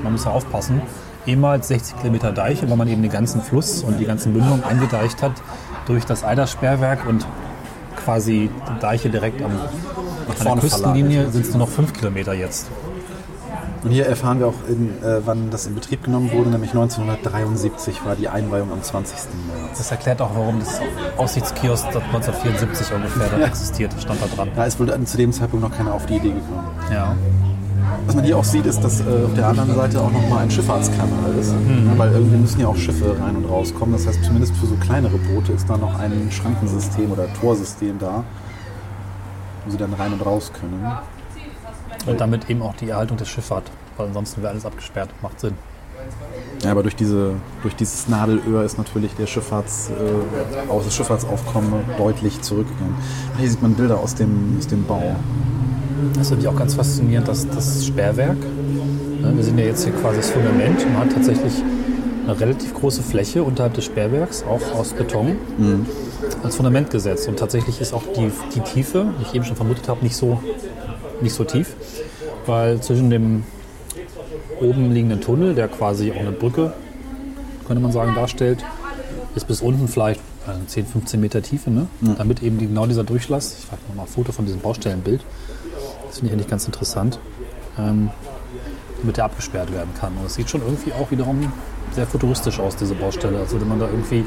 Man muss ja aufpassen. Ehemals 60 Kilometer Deiche, weil man eben den ganzen Fluss und die ganzen Mündungen eingedeicht hat durch das Eidersperrwerk und quasi die Deiche direkt am, an der Küstenlinie sind es nur noch 5 Kilometer jetzt. Und hier erfahren wir auch, in, äh, wann das in Betrieb genommen wurde, nämlich 1973 war die Einweihung am 20. März. Das erklärt auch, warum das Aussichtskiosk seit 1974 ungefähr dort existiert, stand da dran. Da ist wohl zu dem Zeitpunkt noch keiner auf die Idee gekommen. Ja. Was man hier auch sieht, ist, dass äh, auf der anderen Seite auch nochmal ein Schifffahrtskanal ist. Ja, weil irgendwie müssen ja auch Schiffe rein und rauskommen. Das heißt, zumindest für so kleinere Boote ist da noch ein Schrankensystem oder Torsystem da, wo sie dann rein und raus können. Und damit eben auch die Erhaltung der Schifffahrt, weil ansonsten wäre alles abgesperrt. Macht Sinn. Ja, aber durch, diese, durch dieses Nadelöhr ist natürlich der Schifffahrts, äh, das Schifffahrtsaufkommen deutlich zurückgegangen. Hier sieht man Bilder aus dem, aus dem Bau. Das finde ich auch ganz faszinierend, dass das Sperrwerk, ne, wir sehen ja jetzt hier quasi das Fundament und man hat tatsächlich eine relativ große Fläche unterhalb des Sperrwerks, auch aus Beton, als Fundament gesetzt. Und tatsächlich ist auch die, die Tiefe, wie ich eben schon vermutet habe, nicht so, nicht so tief, weil zwischen dem oben liegenden Tunnel, der quasi auch eine Brücke, könnte man sagen, darstellt, ist bis unten vielleicht äh, 10, 15 Meter Tiefe, ne? damit eben genau dieser Durchlass, ich frage nochmal ein Foto von diesem Baustellenbild, das finde ich eigentlich ganz interessant, ähm, damit der abgesperrt werden kann. Und es sieht schon irgendwie auch wiederum sehr futuristisch aus, diese Baustelle, als würde man da irgendwie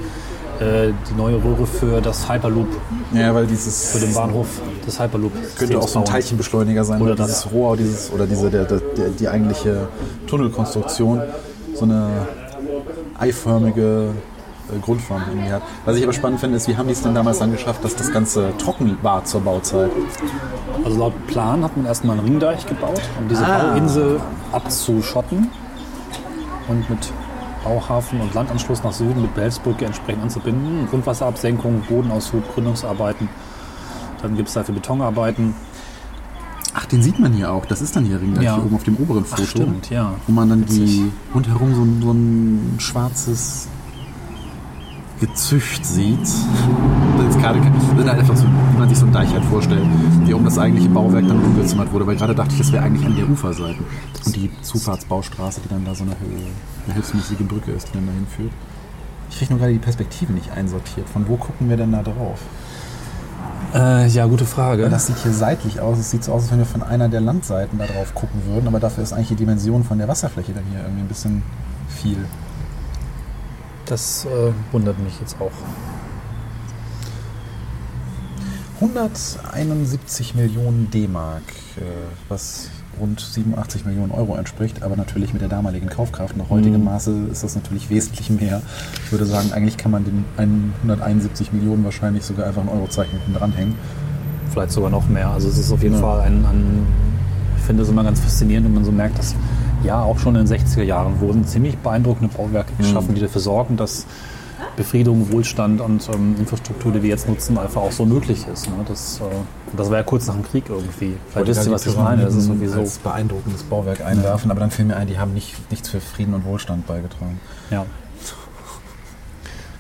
äh, die neue Röhre für das Hyperloop, Ja, weil dieses für den Bahnhof des Hyperloop könnte auch so ein. Teilchenbeschleuniger sein, Oder das. dieses Rohr, dieses, oder diese, der, der, der, die eigentliche Tunnelkonstruktion so eine eiförmige äh, Grundform irgendwie hat. Was ich aber spannend finde, ist, wie haben die es denn damals dann geschafft, dass das Ganze trocken war zur Bauzeit? Also laut Plan hat man erstmal einen Ringdeich gebaut, um diese Ah. Bauinsel abzuschotten und mit Bauhafen und Landanschluss nach Süden mit Behelfsbrücke entsprechend anzubinden. Grundwasserabsenkung, Bodenaushub, Gründungsarbeiten. Dann gibt es dafür Betonarbeiten. Ach, den sieht man hier auch. Das ist dann hier Ring, Ja. hier oben auf dem oberen Foto. stimmt, ja. Wo man dann Witzig. die rundherum so, so ein schwarzes Gezücht sieht. Gerade das ist halt einfach so, wie man sich so ein Deich halt vorstellt, wie um das eigentliche Bauwerk dann rumgezimmert wurde. Weil gerade dachte ich, das wäre eigentlich an der Uferseite. Und die Zufahrtsbaustraße, die dann da so eine, eine hilfsmäßige Brücke ist, die dann dahin führt. Ich kriege nur gerade die Perspektive nicht einsortiert. Von wo gucken wir denn da drauf? Äh, ja, gute Frage. Weil das sieht hier seitlich aus. Es sieht so aus, als wenn wir von einer der Landseiten da drauf gucken würden. Aber dafür ist eigentlich die Dimension von der Wasserfläche dann hier irgendwie ein bisschen viel. Das äh, wundert mich jetzt auch. 171 Millionen D-Mark, äh, was rund 87 Millionen Euro entspricht, aber natürlich mit der damaligen Kaufkraft. Nach heutigem Maße ist das natürlich wesentlich mehr. Ich würde sagen, eigentlich kann man den 171 Millionen wahrscheinlich sogar einfach ein Eurozeichen hinten dranhängen. Vielleicht sogar noch mehr. Also es ist auf jeden Ja. Fall ein, ein, ich finde es immer ganz faszinierend, wenn man so merkt, dass ja auch schon in den 60er Jahren wurden ziemlich beeindruckende Bauwerke geschaffen, die dafür sorgen, dass Befriedung, Wohlstand und ähm, Infrastruktur, die wir jetzt nutzen, einfach auch so möglich ist. Ne? Das, äh, das war ja kurz nach dem Krieg irgendwie. Vielleicht wisst ihr, was ich meine. Das ist sowieso. als beeindruckendes Bauwerk einwerfen, aber dann fiel mir ein, die haben nicht, nichts für Frieden und Wohlstand beigetragen. Ja.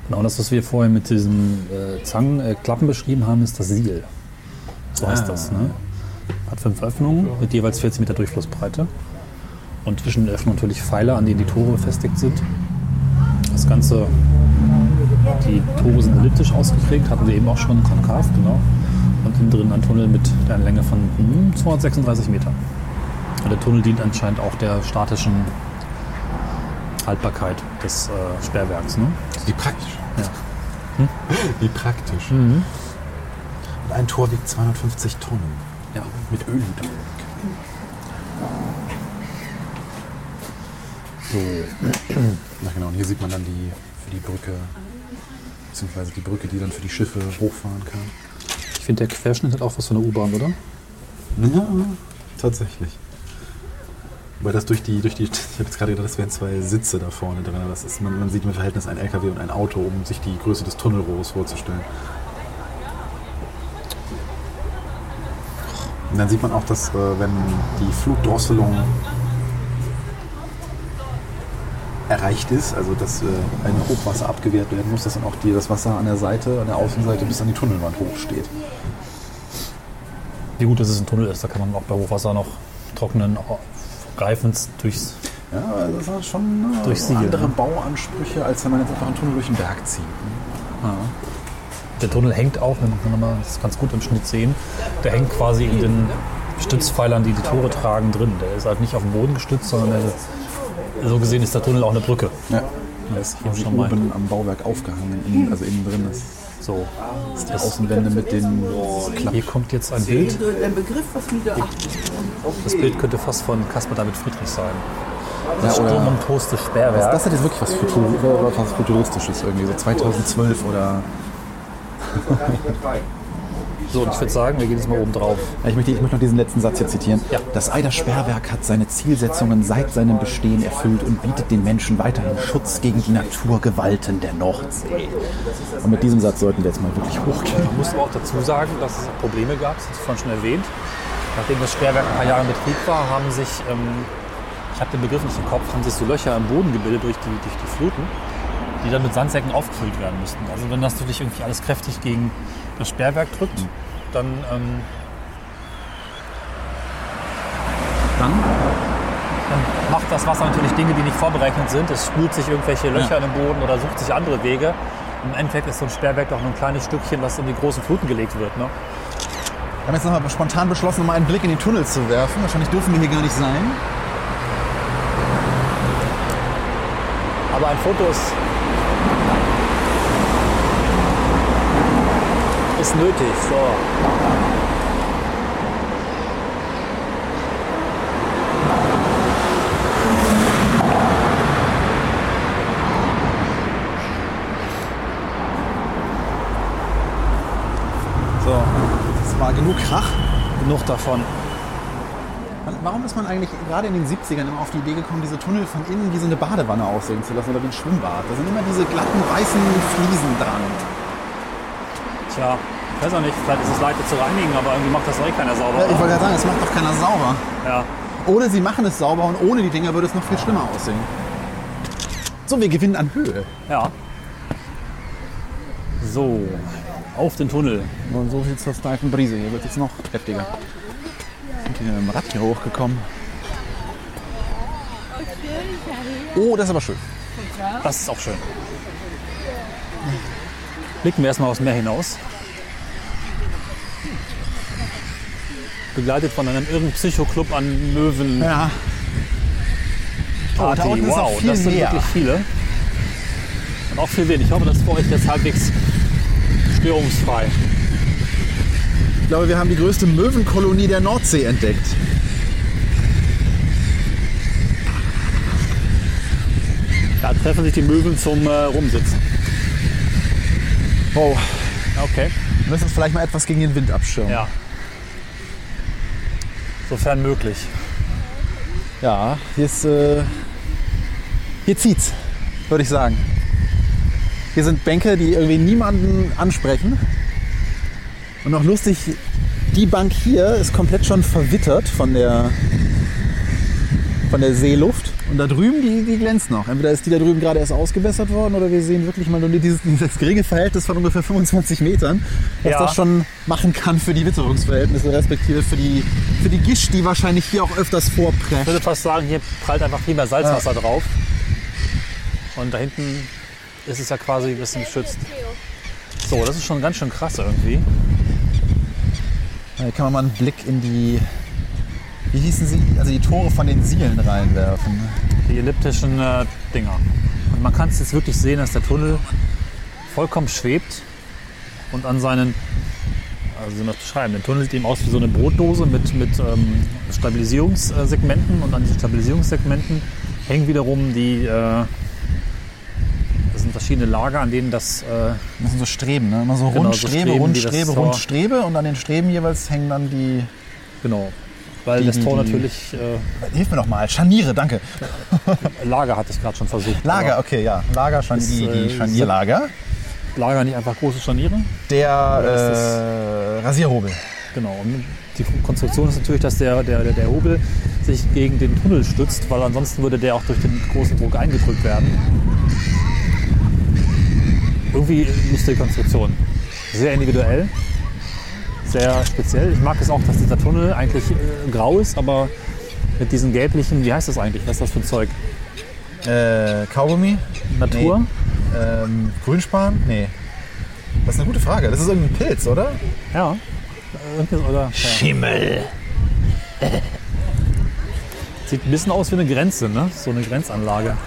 Genau das, was wir vorher mit diesen äh, Zangenklappen beschrieben haben, ist das Siel. So heißt Ah. das. Ne? Hat fünf Öffnungen mit jeweils 40 Meter Durchflussbreite. Und zwischen den Öffnungen natürlich Pfeiler, an denen die Tore befestigt sind. Das Ganze, die Tore sind elliptisch ausgeprägt, hatten wir eben auch schon konkav, genau. Und innen drin ein Tunnel mit einer Länge von hm, 236 Metern. Und der Tunnel dient anscheinend auch der statischen Haltbarkeit des äh, Sperrwerks. Ne? Wie praktisch. Ja. Wie praktisch. Und ein Tor wiegt 250 Tonnen. Ja. Mit Ölhydraulik. So. Na genau, und hier sieht man dann die für die Brücke, beziehungsweise die Brücke, die dann für die Schiffe hochfahren kann. Ich finde, der Querschnitt hat auch was von der U-Bahn, oder? Ja, tatsächlich. Weil das durch die, durch die, ich habe jetzt gerade gedacht, das wären zwei Sitze da vorne drin. Das ist, man, man sieht im Verhältnis ein LKW und ein Auto, um sich die Größe des Tunnelrohres vorzustellen. Und dann sieht man auch, dass äh, wenn die Flutdrosselung erreicht ist, also dass äh, ein Hochwasser abgewehrt werden muss, dass dann auch die, das Wasser an der Seite, an der Außenseite bis an die Tunnelwand hochsteht. Wie gut, dass es ein Tunnel ist, da kann man auch bei Hochwasser noch trockenen Reifens durchs. Ja, also das sind schon äh, Durch Siegel, andere ne? Bauansprüche, als wenn man jetzt einfach einen Tunnel durch den Berg zieht. Der Tunnel hängt auch, wenn man mal das ganz gut im Schnitt sehen, der hängt quasi in den Stützpfeilern, die die Tore tragen, drin. Der ist halt nicht auf dem Boden gestützt, sondern der, so gesehen ist der Tunnel auch eine Brücke. Ja. Das Hier ist schon mal oben am Bauwerk aufgehangen, in, also innen drin ist so. die Außenwände mit den Klappen. Hier kommt jetzt ein Bild. Ein Begriff, was mir da Das Bild könnte fast von Caspar David Friedrich sein. Ja, Das Sturm- und tostes Sperrwerk. Das, das hat jetzt wirklich was, Futur, was Futuristisches irgendwie, so 2012 oder... So, und ich würde sagen, wir gehen jetzt mal oben drauf. Ich möchte, ich möchte noch diesen letzten Satz hier zitieren. Ja. Das Eider Sperrwerk hat seine Zielsetzungen seit seinem Bestehen erfüllt und bietet den Menschen weiterhin Schutz gegen die Naturgewalten der Nordsee. Und mit diesem Satz sollten wir jetzt mal wirklich hochgehen. Man muss aber auch dazu sagen, dass es Probleme gab, das hast du vorhin schon erwähnt. Nachdem das Sperrwerk ein paar Jahre in Betrieb war, haben sich, ähm, ich habe den Begriff nicht im Kopf, haben sich so Löcher im Boden gebildet durch die, durch die Fluten, die dann mit Sandsäcken aufgefüllt werden mussten. Also wenn das natürlich irgendwie alles kräftig gegen das Sperrwerk drückt, dann, ähm, Dann? dann macht das Wasser natürlich Dinge, die nicht vorberechnet sind. Es spült sich irgendwelche Löcher in den Boden oder sucht sich andere Wege. Im Endeffekt ist so ein Sperrwerk doch nur ein kleines Stückchen, was in die großen Fluten gelegt wird. Ne? Wir haben jetzt nochmal spontan beschlossen, mal einen Blick in den Tunnel zu werfen. Wahrscheinlich dürfen wir hier gar nicht sein. Aber ein Foto ist, ist nötig. So. Genug Krach. genug davon. Warum ist man eigentlich gerade in den 70ern immer auf die Idee gekommen, diese Tunnel von innen wie so eine Badewanne aussehen zu lassen oder wie ein Schwimmbad? Da sind immer diese glatten weißen Fliesen dran. Tja, Ich weiß auch nicht, vielleicht ist es leichter zu reinigen, aber irgendwie macht das doch eh keiner sauber. Ja, ich wollte gerade sagen, es macht doch keiner sauber. Ja. Oder sie machen es sauber und ohne die Dinger würde es noch viel schlimmer aussehen. So, wir gewinnen an Höhe. ja. So, auf den Tunnel. Und so viel zur steifen Brise. Hier wird es noch heftiger. Sind hier mit dem Rad hier hochgekommen. Oh, das ist aber schön. Das ist auch schön. Blicken wir erstmal aufs Meer hinaus. Begleitet von einem irren Psychoclub an Möwen. Ja. Oh, da unten ist wow, viel das sind mehr. wirklich viele. Und auch viel Wind. Ich hoffe, das ist für euch jetzt halbwegs störungsfrei. Ich glaube, wir haben die größte Möwenkolonie der Nordsee entdeckt. Da treffen sich die Möwen zum äh, Rumsitzen. Wow. Okay. Wir müssen uns vielleicht mal etwas gegen den Wind abschirmen. Ja. Sofern möglich. Ja, hier ist. Äh, hier zieht's, würde ich sagen. Hier sind Bänke, die irgendwie niemanden ansprechen. Und noch lustig, die Bank hier ist komplett schon verwittert von der, von der Seeluft. Und da drüben, die, die glänzt noch. Entweder ist die da drüben gerade erst ausgebessert worden oder wir sehen wirklich mal nur dieses, dieses geringe Verhältnis von ungefähr 25 Metern, was Ja. das schon machen kann für die Witterungsverhältnisse, respektive für die, für die Gischt, die wahrscheinlich hier auch öfters Ich vorprescht. würde fast sagen, hier prallt einfach viel mehr Salzwasser drauf. Und da hinten ist es ja quasi ein bisschen geschützt. So, das ist schon ganz schön krass irgendwie. Hier kann man mal einen Blick in die, wie hießen sie, also die Tore von den Sielen reinwerfen. Die elliptischen äh, Dinger. Und man kann es jetzt wirklich sehen, dass der Tunnel vollkommen schwebt und an seinen, also wie soll man das beschreiben, der Tunnel sieht eben aus wie so eine Brotdose mit, mit ähm, Stabilisierungssegmenten und an diesen Stabilisierungssegmenten hängen wiederum die, äh, das sind verschiedene Lager, an denen das, äh, Das sind so Streben, ne? immer so Genau, rund, so Strebe, Streben, rund, die das Strebe, Tor- rund, Strebe und an den Streben jeweils hängen dann die, genau, weil Die- das Tor die- natürlich, äh, hilf mir doch mal, Scharniere, danke. Lager hatte ich gerade schon versucht. Lager, okay, ja, Lager, Scharnier, Ist, die, äh, die Scharnierlager. Lager nicht einfach große Scharniere? Der äh, Rasierhobel. Genau. Und die Konstruktion ist natürlich, dass der, der, der- der Hobel sich gegen den Tunnel stützt, weil ansonsten würde der auch durch den großen Druck eingedrückt werden. Irgendwie lustige Konstruktion. Sehr individuell, sehr speziell. Ich mag es auch, dass dieser Tunnel eigentlich äh, grau ist, aber mit diesen gelblichen, wie heißt das eigentlich? Was ist das für ein Zeug? Äh, Kaugummi? Natur? Ähm, Grünspan? Nee. Das ist eine gute Frage. Das ist irgendein Pilz, oder? Ja. Oder, ja. Schimmel. Sieht ein bisschen aus wie eine Grenze, ne? So eine Grenzanlage.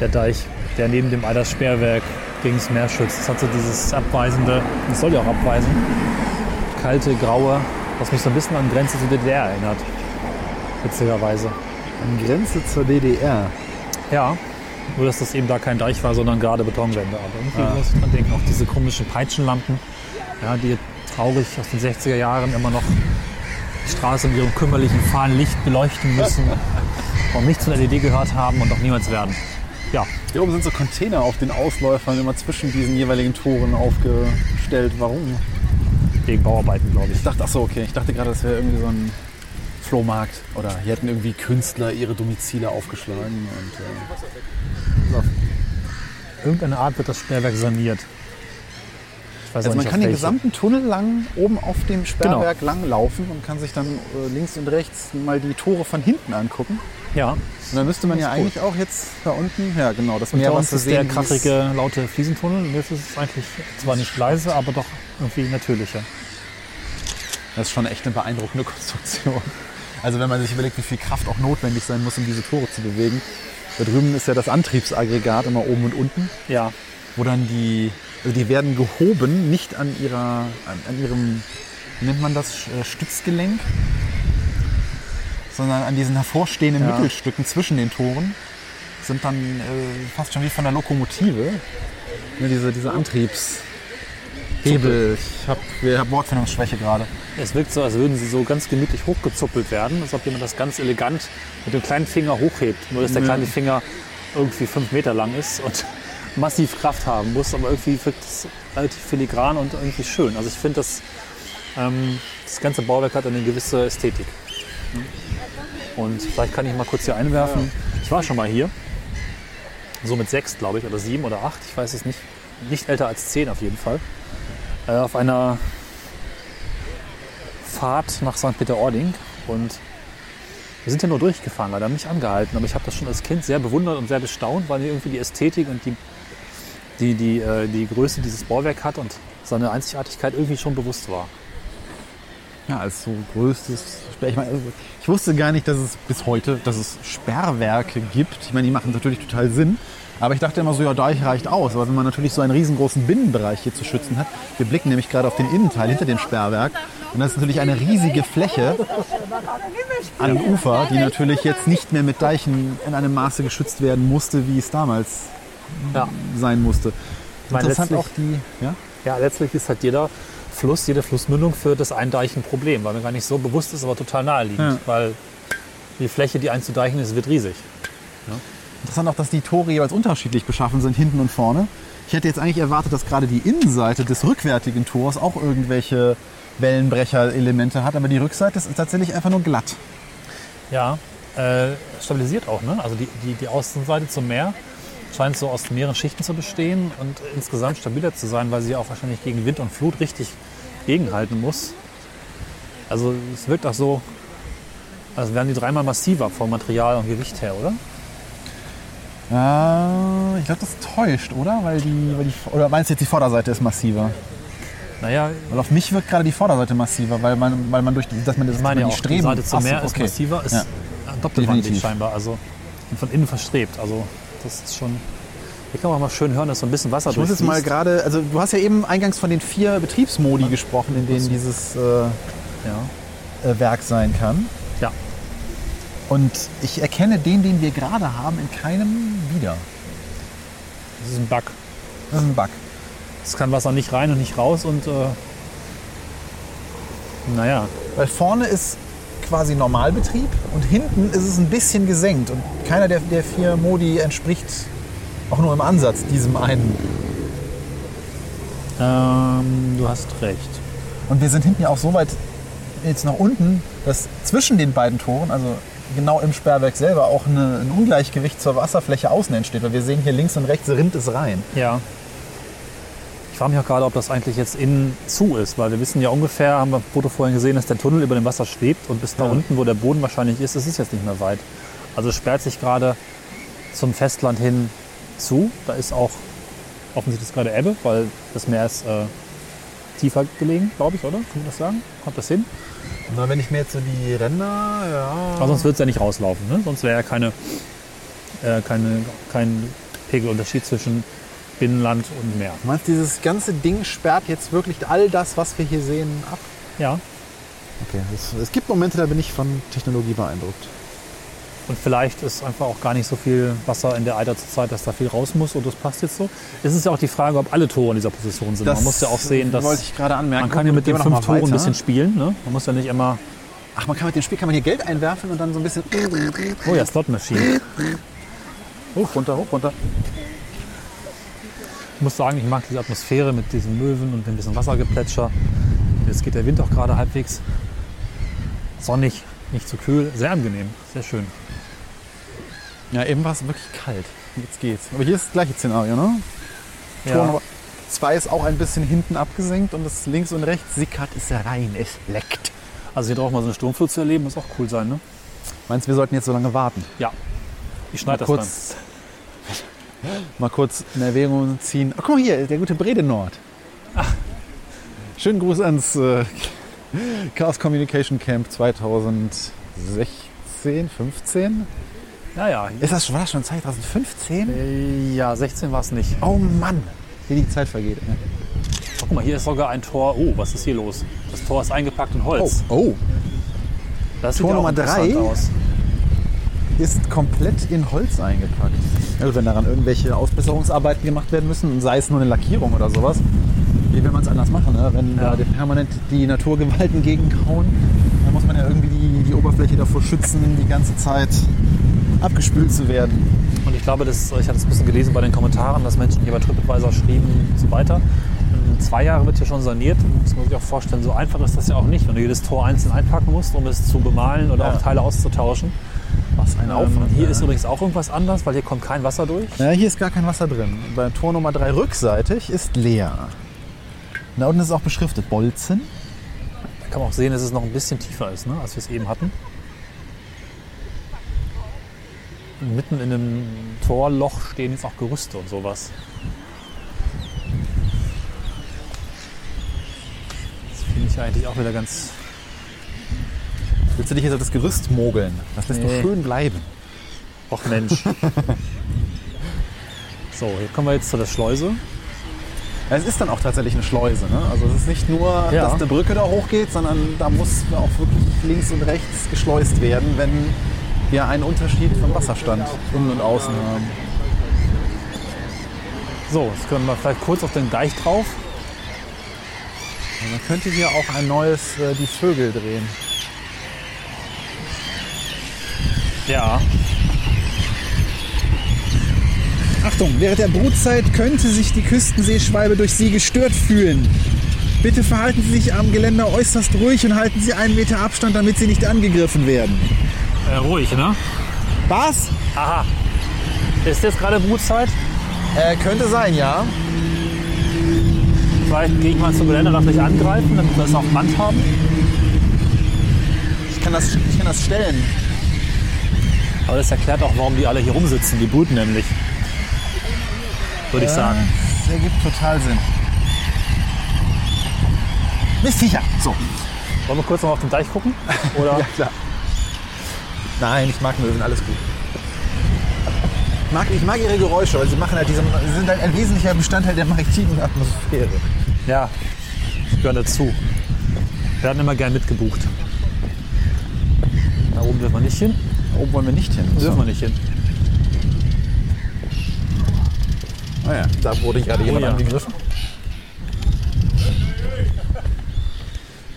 Der Deich, der neben dem Eidersperrwerk gegen das Meer schützt. Das hat so dieses abweisende, das soll ja auch abweisen, kalte, graue, was mich so ein bisschen an Grenze zur DDR erinnert. Witzigerweise. An Grenze zur DDR. Ja, nur dass das eben da kein Deich war, sondern gerade Betonwände. Aber irgendwie muss ich dran denken, auch diese komischen Peitschenlampen, ja, die traurig aus den 60er Jahren immer noch die Straße mit ihrem kümmerlichen fahlen Licht beleuchten müssen und nichts von LED gehört haben und auch niemals werden. Ja, Hier oben sind so Container auf den Ausläufern immer zwischen diesen jeweiligen Toren aufgestellt. Warum? wegen Bauarbeiten, glaube ich. Ich dachte, ach so, okay. Ich dachte gerade, das wäre irgendwie so ein Flohmarkt. Oder hier hätten irgendwie Künstler ihre Domizile aufgeschlagen. Und, äh, Irgendeine Art wird das Sperrwerk saniert. Also man nicht, kann auf den gesamten Tunnel lang oben auf dem Sperrwerk lang laufen und kann sich dann äh, links und rechts mal die Tore von hinten angucken. Ja, Und dann müsste man ja eigentlich auch jetzt da unten, ja genau, das Meer, was uns wir ist der sehen, krachige, laute Fliesentunnel. Und jetzt ist es eigentlich zwar nicht leise, aber doch irgendwie natürlicher. Das ist schon echt eine beeindruckende Konstruktion. Also wenn man sich überlegt, wie viel Kraft auch notwendig sein muss, um diese Tore zu bewegen. Da drüben ist ja das Antriebsaggregat immer oben und unten, Ja, wo dann die, also die werden gehoben, nicht an ihrer, an, an ihrem, wie nennt man das, äh, Stützgelenk, sondern an diesen hervorstehenden Ja. Mittelstücken zwischen den Toren sind dann äh, fast schon wie von der Lokomotive. Ne, diese, diese Antriebshebel. Ich habe hab Wortfindungsschwäche gerade. es wirkt so, als würden sie so ganz gemütlich hochgezuppelt werden, als ob jemand das ganz elegant mit dem kleinen Finger hochhebt. Nur dass der kleine Finger irgendwie fünf Meter lang ist und massiv Kraft haben muss, aber irgendwie wirkt es relativ filigran und irgendwie schön. Also ich finde, das, ähm, das ganze Bauwerk hat eine gewisse Ästhetik. Und vielleicht kann ich mal kurz hier einwerfen. Ich war schon mal hier. So mit sechs, glaube ich, oder sieben oder acht, ich weiß es nicht. Nicht älter als zehn auf jeden Fall. Äh, auf einer Fahrt nach St. Peter-Ording. Und wir sind ja nur durchgefahren, leider nicht angehalten. Aber ich habe das schon als Kind sehr bewundert und sehr bestaunt, weil mir irgendwie die Ästhetik und die, die, die, äh, die Größe dieses Bauwerk hat und seine Einzigartigkeit irgendwie schon bewusst war. Ja, als so größtes Sperr. Ich, meine, ich wusste gar nicht, dass es bis heute, dass es Sperrwerke gibt. Ich meine, die machen natürlich total Sinn. Aber ich dachte immer so, ja, Deich reicht aus. Aber wenn man natürlich so einen riesengroßen Binnenbereich hier zu schützen hat, wir blicken nämlich gerade auf den Innenteil hinter dem Sperrwerk. Und das ist natürlich eine riesige Fläche an Ufer, die natürlich jetzt nicht mehr mit Deichen in einem Maße geschützt werden musste, wie es damals Ja. sein musste. Interessant auch die, ja? Ja, letztlich ist halt jeder Fluss, jede Flussmündung für das Eindeichen ein Problem, weil mir gar nicht so bewusst ist, aber total naheliegend. Ja. Weil die Fläche, die einzudeichen ist, wird riesig. Interessant auch, dass die Tore jeweils unterschiedlich beschaffen sind, hinten und vorne. Ich hätte jetzt eigentlich erwartet, dass gerade die Innenseite des rückwärtigen Tors auch irgendwelche Wellenbrecher-Elemente hat, aber die Rückseite ist tatsächlich einfach nur glatt. Ja, äh, stabilisiert auch. Ne? Also die, die, die Außenseite zum Meer scheint so aus mehreren Schichten zu bestehen und insgesamt stabiler zu sein, weil sie auch wahrscheinlich gegen Wind und Flut richtig gegenhalten muss. Also es wirkt auch so, als wären die dreimal massiver vom Material und Gewicht her, oder? Äh, ich glaube, das täuscht, oder? Weil die, weil die, oder meinst du jetzt, die Vorderseite ist massiver? Naja, Weil auf mich wirkt gerade die Vorderseite massiver, weil man, weil man durch die, dass man das meine ja die auch, die Streben. Seite zum Ach so, Meer ist okay. massiver, ist Ja. doppelwandig scheinbar. Also von innen verstrebt. Also das ist schon. Hier kann man auch mal schön hören, dass so ein bisschen Wasser Ich muss jetzt mal gerade, also du hast ja eben eingangs von den vier Betriebsmodi gesprochen, in denen dieses äh, Ja. äh, Werk sein kann. ja. Und ich erkenne den, den wir gerade haben, in keinem wieder. Das ist ein Bug. Das ist ein Bug. Es kann Wasser nicht rein und nicht raus und äh, naja, Weil vorne ist quasi Normalbetrieb und hinten ist es ein bisschen gesenkt. Und keiner der, der vier Modi entspricht auch nur im Ansatz diesem einen. ähm, du hast recht. Und wir sind hinten ja auch so weit jetzt nach unten, dass zwischen den beiden Toren, also genau im Sperrwerk selber, auch eine, ein Ungleichgewicht zur Wasserfläche außen entsteht. Weil wir sehen hier links und rechts rinnt es rein. Ja. Ich frage mich auch gerade, ob das eigentlich jetzt innen zu ist, weil wir wissen ja ungefähr, haben wir im Foto vorhin gesehen, dass der Tunnel über dem Wasser schwebt und bis da Ja. unten, wo der Boden wahrscheinlich ist, ist es jetzt nicht mehr weit. Also es sperrt sich gerade zum Festland hin zu. Da ist auch offensichtlich gerade Ebbe, weil das Meer ist äh, tiefer gelegen, glaube ich, oder? Kann man das sagen? Kommt das hin? Na, wenn ich mir jetzt so die Ränder, ja. Aber sonst wird es ja nicht rauslaufen. Ne? Sonst wäre ja keine, äh, keine, kein Pegelunterschied zwischen Binnenland und Meer. Du meinst, dieses ganze Ding sperrt jetzt wirklich all das, was wir hier sehen, ab? Ja. Okay, es, es gibt Momente, da bin ich von Technologie beeindruckt. Und vielleicht ist einfach auch gar nicht so viel Wasser in der Eider zur Zeit, dass da viel raus muss und das passt jetzt so. Es ist ja auch die Frage, ob alle Tore in dieser Position sind. man muss ja auch sehen, dass wollte ich gerade anmerken. man kann ja mit den fünf Toren ein bisschen spielen. Ne? Man muss ja nicht immer, Ach, man kann mit dem Spiel kann man hier Geld einwerfen und dann so ein bisschen oh ja, Slot Machine. hoch, runter, hoch, runter. Ich muss sagen, ich mag diese Atmosphäre mit diesen Möwen und dem bisschen Wassergeplätscher. Jetzt geht der Wind auch gerade halbwegs sonnig, nicht zu kühl, sehr angenehm, sehr schön. Ja, eben war es wirklich kalt. Jetzt geht's. Aber hier ist das gleiche Szenario, ne? Tor Ja. Nummer zwei ist auch ein bisschen hinten abgesenkt und das links und rechts sickert es rein, es leckt. Also hier drauf mal so eine Sturmflut zu erleben, muss auch cool sein. Ne? Meinst du, wir sollten jetzt so lange warten? Ja, ich schneide das kurz, mal kurz in Erwägung ziehen. Oh, guck mal hier, der gute Brede Nord. Schönen Gruß ans äh, Chaos Communication Camp 2016, 15. dann. Ja, ja. Ist das, war das schon 2015? Äh, Ja, 16 war es nicht. Oh Mann, wie die Zeit vergeht. ne? Guck mal, hier ist sogar ein Tor. Oh, was ist hier los? Das Tor ist eingepackt in Holz. Oh, oh, das Tor Nummer interessant drei. Aus. Ist komplett in Holz eingepackt. Also wenn daran irgendwelche Ausbesserungsarbeiten gemacht werden müssen, sei es nur eine Lackierung oder sowas, wie will man es anders machen? Ne? Wenn Ja. da permanent die Naturgewalten gegenkauen, dann muss man ja irgendwie die, die Oberfläche davor schützen, die ganze Zeit abgespült zu werden. Und ich glaube, das, ich hatte es ein bisschen gelesen bei den Kommentaren, dass Menschen hier bei TripAdvisor schrieben und so weiter. In zwei Jahre wird hier schon saniert. Das muss ich auch vorstellen. So einfach ist das ja auch nicht, wenn du jedes Tor einzeln einpacken musst, um es zu bemalen oder Ja. auch Teile auszutauschen. Was ein Ähm, hier ja. ist übrigens auch irgendwas anders, weil hier kommt kein Wasser durch. Ja, hier ist gar kein Wasser drin. Bei Tor Nummer 3 rückseitig ist leer. Da unten ist auch beschriftet Bolzen. Da kann man auch sehen, dass es noch ein bisschen tiefer ist, ne, als wir es eben hatten. Mitten in einem Torloch stehen jetzt auch Gerüste und sowas. Das finde ich eigentlich auch wieder ganz. Willst du dich jetzt auf das Gerüst mogeln? Das lässt Nee. doch schön bleiben. Och Mensch. so, hier kommen wir jetzt zu der Schleuse. Ja, Es ist dann auch tatsächlich eine Schleuse. Ne? Also es ist nicht nur, Ja. dass eine Brücke da hochgeht, sondern da muss auch wirklich links und rechts geschleust werden, wenn wir einen Unterschied vom Wasserstand innen und außen haben. So, jetzt können wir vielleicht kurz auf den Deich drauf. Und man könnte hier auch ein neues äh, Die Vögel drehen. Ja. Achtung, während der Brutzeit könnte sich die Küstenseeschwalbe durch Sie gestört fühlen. Bitte verhalten Sie sich am Geländer äußerst ruhig und halten Sie einen Meter Abstand, damit Sie nicht angegriffen werden. Äh, ruhig, ne? Was? Aha. Ist jetzt gerade Brutzeit? Äh, könnte sein, ja. Vielleicht gehe ich mal zum Geländer, darf ich angreifen, damit wir es auf Band haben. Ich kann das, ich kann das stellen. Aber das erklärt auch, warum die alle hier rumsitzen. Die brüten nämlich. Würde ich sagen. Das ergibt total Sinn. Mistviecher. So. Wollen wir kurz noch auf den Deich gucken? Oder? Ja, klar. Nein, ich mag Möwen, alles gut. Ich mag, ich mag ihre Geräusche, weil sie machen halt diese, sie sind halt ein wesentlicher Bestandteil der maritimen Atmosphäre. Ja, die gehören dazu. Wir werden immer gern mitgebucht. Da oben dürfen wir nicht hin. Oben wollen wir nicht hin. Dürfen wir nicht hin. Naja, da wurde gerade jemand ja. angegriffen.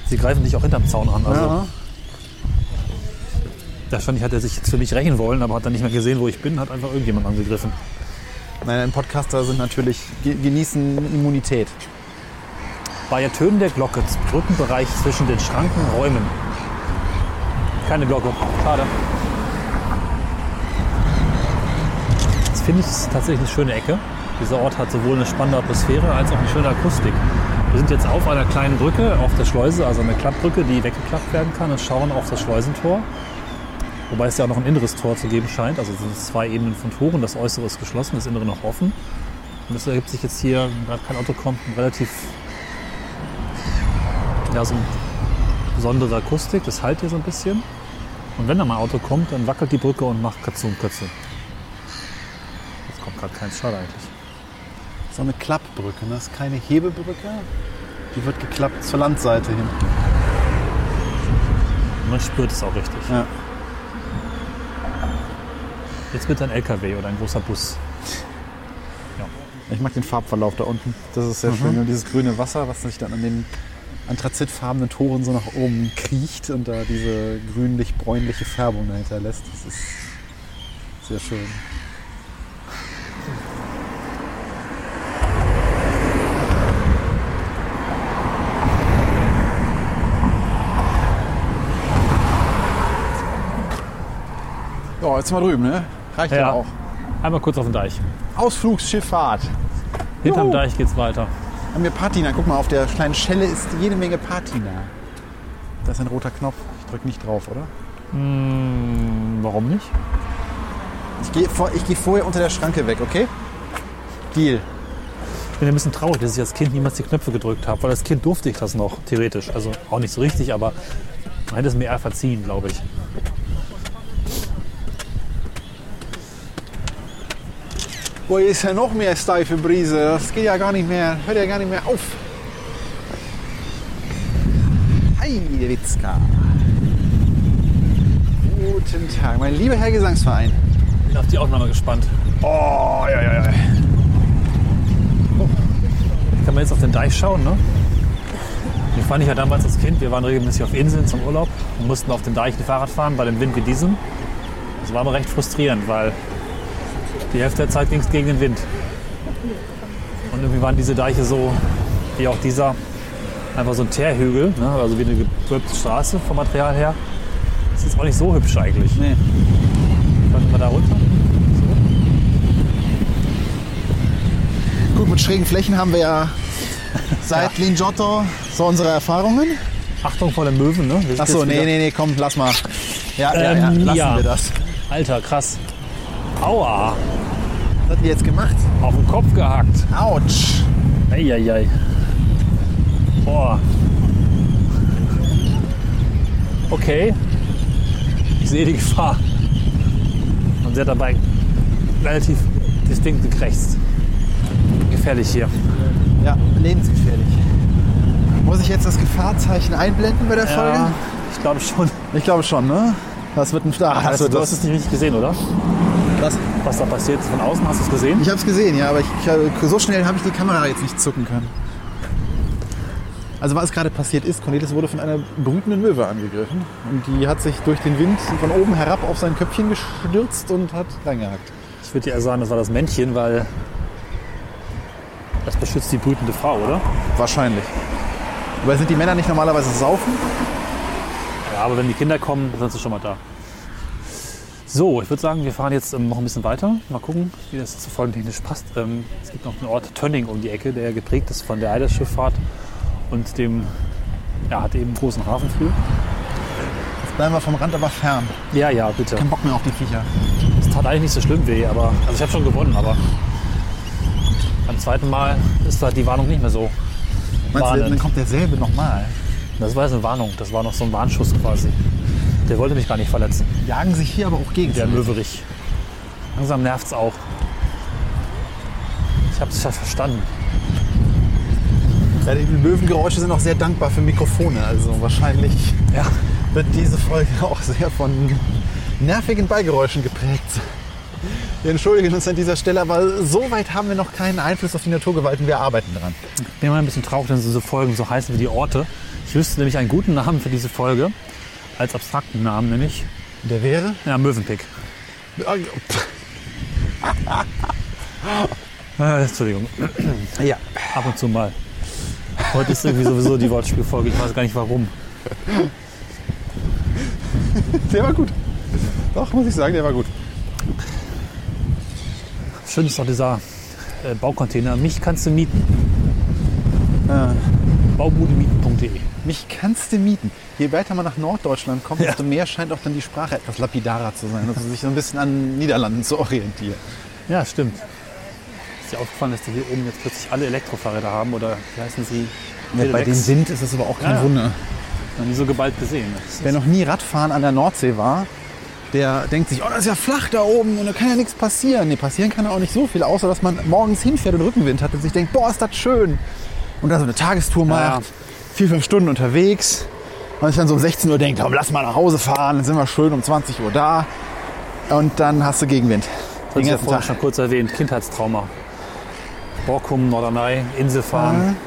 Sie greifen dich auch hinterm Zaun an. Also, Ja. Wahrscheinlich hat er sich jetzt für mich rächen wollen, aber hat dann nicht mehr gesehen, wo ich bin, hat einfach irgendjemand angegriffen. Nein, ein Podcaster sind natürlich, ge- genießen Immunität. Bei Ertönen der Glocke zum Brückenbereich zwischen den Schranken räumen. Keine Glocke. Schade. Das finde ich ist tatsächlich eine schöne Ecke. Dieser Ort hat sowohl eine spannende Atmosphäre als auch eine schöne Akustik. Wir sind jetzt auf einer kleinen Brücke auf der Schleuse, also eine Klappbrücke, die weggeklappt werden kann und schauen auf das Schleusentor. Wobei es ja auch noch ein inneres Tor zu geben scheint. Also es sind zwei Ebenen von Toren. Das äußere ist geschlossen, das innere noch offen. Und es ergibt sich jetzt hier, wenn kein Auto kommt, ein relativ ja, so eine besondere Akustik. Das halt hier so ein bisschen. Und wenn da mal ein Auto kommt, dann wackelt die Brücke und macht. Jetzt kommt gerade keins. Schade eigentlich. So eine Klappbrücke, ne? das ist keine Hebebrücke. Die wird geklappt zur Landseite hin. Man spürt es auch richtig. Ja. Jetzt wird ein LKW oder ein großer Bus. Ich mag den Farbverlauf da unten. Das ist sehr schön. Und dieses grüne Wasser, was sich dann an den anthrazitfarbenen Toren so nach oben kriecht und da diese grünlich-bräunliche Färbung dahinter lässt. Das ist sehr schön. Ja, jetzt mal drüben, ne? Reicht ja, Ja. auch. Einmal kurz auf den Deich. Ausflugsschifffahrt. Hinterm Juhu. Deich geht's weiter. Haben wir Patina. Guck mal, auf der kleinen Schelle ist jede Menge Patina. Da ist ein roter Knopf. Ich drück nicht drauf, oder? Hm, warum nicht? Ich gehe vor, ich geh vorher unter der Schranke weg, okay? Deal. Ich bin ein bisschen traurig, dass ich als Kind niemals die Knöpfe gedrückt habe, weil als Kind durfte ich das noch, theoretisch. Also auch nicht so richtig, aber man hätte es mir eher verziehen, glaube ich. Boah, hier ist ja noch mehr steife Brise. Das geht ja gar nicht mehr. Hört ja gar nicht mehr auf. Hi, Witzka. Guten Tag, mein lieber Herr Gesangsverein. Bin auf die Aufnahme gespannt. Oh, ja, ja, ja. Kann man jetzt auf den Deich schauen, ne? Den fand ich ja damals als Kind. Wir waren regelmäßig auf Inseln zum Urlaub und mussten auf den Deich Fahrrad fahren bei dem Wind wie diesem. Das war aber recht frustrierend, weil die Hälfte der Zeit ging es gegen den Wind. Und irgendwie waren diese Deiche so, wie auch dieser, einfach so ein Teerhügel, ne? also wie eine gewölbte Straße vom Material her. Das ist auch nicht so hübsch eigentlich. Nee. Könnten wir da runter? Gut, mit schrägen Flächen haben wir ja seit Lingiotto so unsere Erfahrungen. Achtung vor den Möwen, ne? Achso, jetzt nee, nee, nee, komm, lass mal. Ja, ja, ja, Ähm, lassen ja. wir das. Alter, krass. Aua, Was hat die jetzt gemacht? auf den Kopf gehackt. Autsch. Eieiei. Boah. Okay. Ich sehe die Gefahr. Und sie hat dabei relativ distinkt gekrächzt. Gefährlich hier. Ja, lebensgefährlich. Muss ich jetzt das Gefahrzeichen einblenden bei der Folge? Ja, ich glaube schon. Ich glaube schon, ne? Das wird ein Ach, Hast du, du hast es nicht richtig gesehen, oder? das, Was da passiert ist von außen, hast du es gesehen? Ich habe es gesehen, ja, aber ich, ich, so schnell habe ich die Kamera jetzt nicht zucken können. Also was gerade passiert ist, Cornelis wurde von einer brütenden Möwe angegriffen. Und die hat sich durch den Wind von oben herab auf sein Köpfchen gestürzt und hat reingehackt. Ich würde eher sagen, das war das Männchen, weil das beschützt die brütende Frau, oder? Wahrscheinlich. Aber sind die Männer nicht normalerweise saufen? Ja, aber wenn die Kinder kommen, sind sie schon mal da. So, ich würde sagen, wir fahren jetzt ähm, noch ein bisschen weiter. Mal gucken, wie das zu folgentechnisch passt. Ähm, es gibt noch den Ort Tönning um die Ecke, der geprägt ist von der Eiderschifffahrt und dem, ja, hat eben einen großen Hafen für. Jetzt bleiben wir vom Rand aber fern. Ja, ja, bitte. Kein Bock mehr auf die Viecher. Es tat eigentlich nicht so schlimm weh, aber also ich habe schon gewonnen, aber beim zweiten Mal ist da die Warnung nicht mehr so. Meinst du, dann kommt derselbe nochmal? Das war jetzt eine Warnung, das war noch so ein Warnschuss quasi. Der wollte mich gar nicht verletzen. Jagen sich hier aber auch gegen. Der Möwerich. Langsam nervt's auch. Ich habe es ja verstanden. Ja, die Löwengeräusche sind auch sehr dankbar für Mikrofone. Also wahrscheinlich Ja. wird diese Folge auch sehr von nervigen Beigeräuschen geprägt. Wir entschuldigen uns an dieser Stelle, aber so weit haben wir noch keinen Einfluss auf die Naturgewalten. Wir arbeiten dran. bin immer ein bisschen traurig, dass diese Folgen so heißen wie die Orte. Ich wüsste nämlich einen guten Namen für diese Folge. Als abstrakten Namen nämlich. Der wäre? Ja, Möwenpick. Äh, Entschuldigung. Ja. Ab und zu mal. Heute ist irgendwie sowieso die Wortspielfolge. Ich weiß gar nicht warum. Der war gut. Doch, muss ich sagen, der war gut. Schön ist doch dieser äh, Baucontainer. Mich kannst du mieten. Ja. Baubudemieten.de. Mich kannst du mieten. Je weiter man nach Norddeutschland kommt, desto mehr scheint auch dann die Sprache etwas lapidarer zu sein. Also sich so ein bisschen an Niederlanden zu orientieren. Ja, stimmt. Ist dir aufgefallen, dass die hier oben jetzt plötzlich alle Elektrofahrräder haben? Oder wie heißen sie? bei dem Pedelecs? Wind ist es aber auch kein Ja, ja. Wunder. Noch nie so geballt gesehen. Das Wer noch nie Radfahren an der Nordsee war, der denkt sich, oh, das ist ja flach da oben und da kann ja nichts passieren. Nee, passieren kann ja auch nicht so viel, außer dass man morgens hinfährt und Rückenwind hat und sich denkt, boah, ist das schön. Und da so eine Tagestour macht, Ja, ja. vier, fünf Stunden unterwegs und sich dann so um 16 Uhr denkt, komm, lass mal nach Hause fahren, dann sind wir schön um 20 Uhr da. Und dann hast du Gegenwind. Den ja ganzen vorhin Tag. schon kurz erwähnt. Kindheitstrauma. Borkum, Norderney, Inselfahren.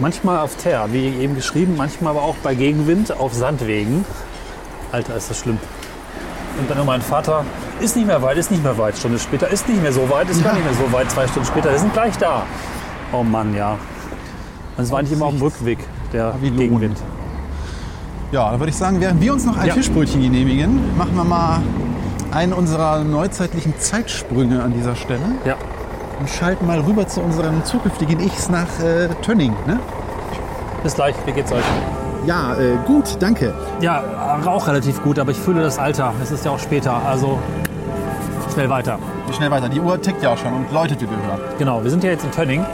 Manchmal auf Teer, wie eben geschrieben, manchmal aber auch bei Gegenwind auf Sandwegen. Alter, ist das schlimm. Und dann mein Vater, ist nicht mehr weit, ist nicht mehr weit. Stunde später, ist nicht mehr so weit, ist gar nicht mehr so weit. Zwei Stunden später, wir sind gleich da. Oh Mann, ja. Und es war eigentlich immer auf dem Rückweg, der Wie Lohn. Gegenwind. Ja, dann würde ich sagen, während wir uns noch ein Ja. Fischbrötchen genehmigen, machen wir mal einen unserer neuzeitlichen Zeitsprünge an dieser Stelle Ja, und schalten mal rüber zu unserem zukünftigen Ichs nach äh, Tönning. Ne? bis gleich, wie geht's euch? Ja, äh, gut, danke. Ja, auch relativ gut, aber ich fühle das Alter. Es ist ja auch später, also schnell weiter. Schnell weiter, die Uhr tickt ja auch schon und läutet, wie wir hören. Genau, wir sind ja jetzt in Tönning.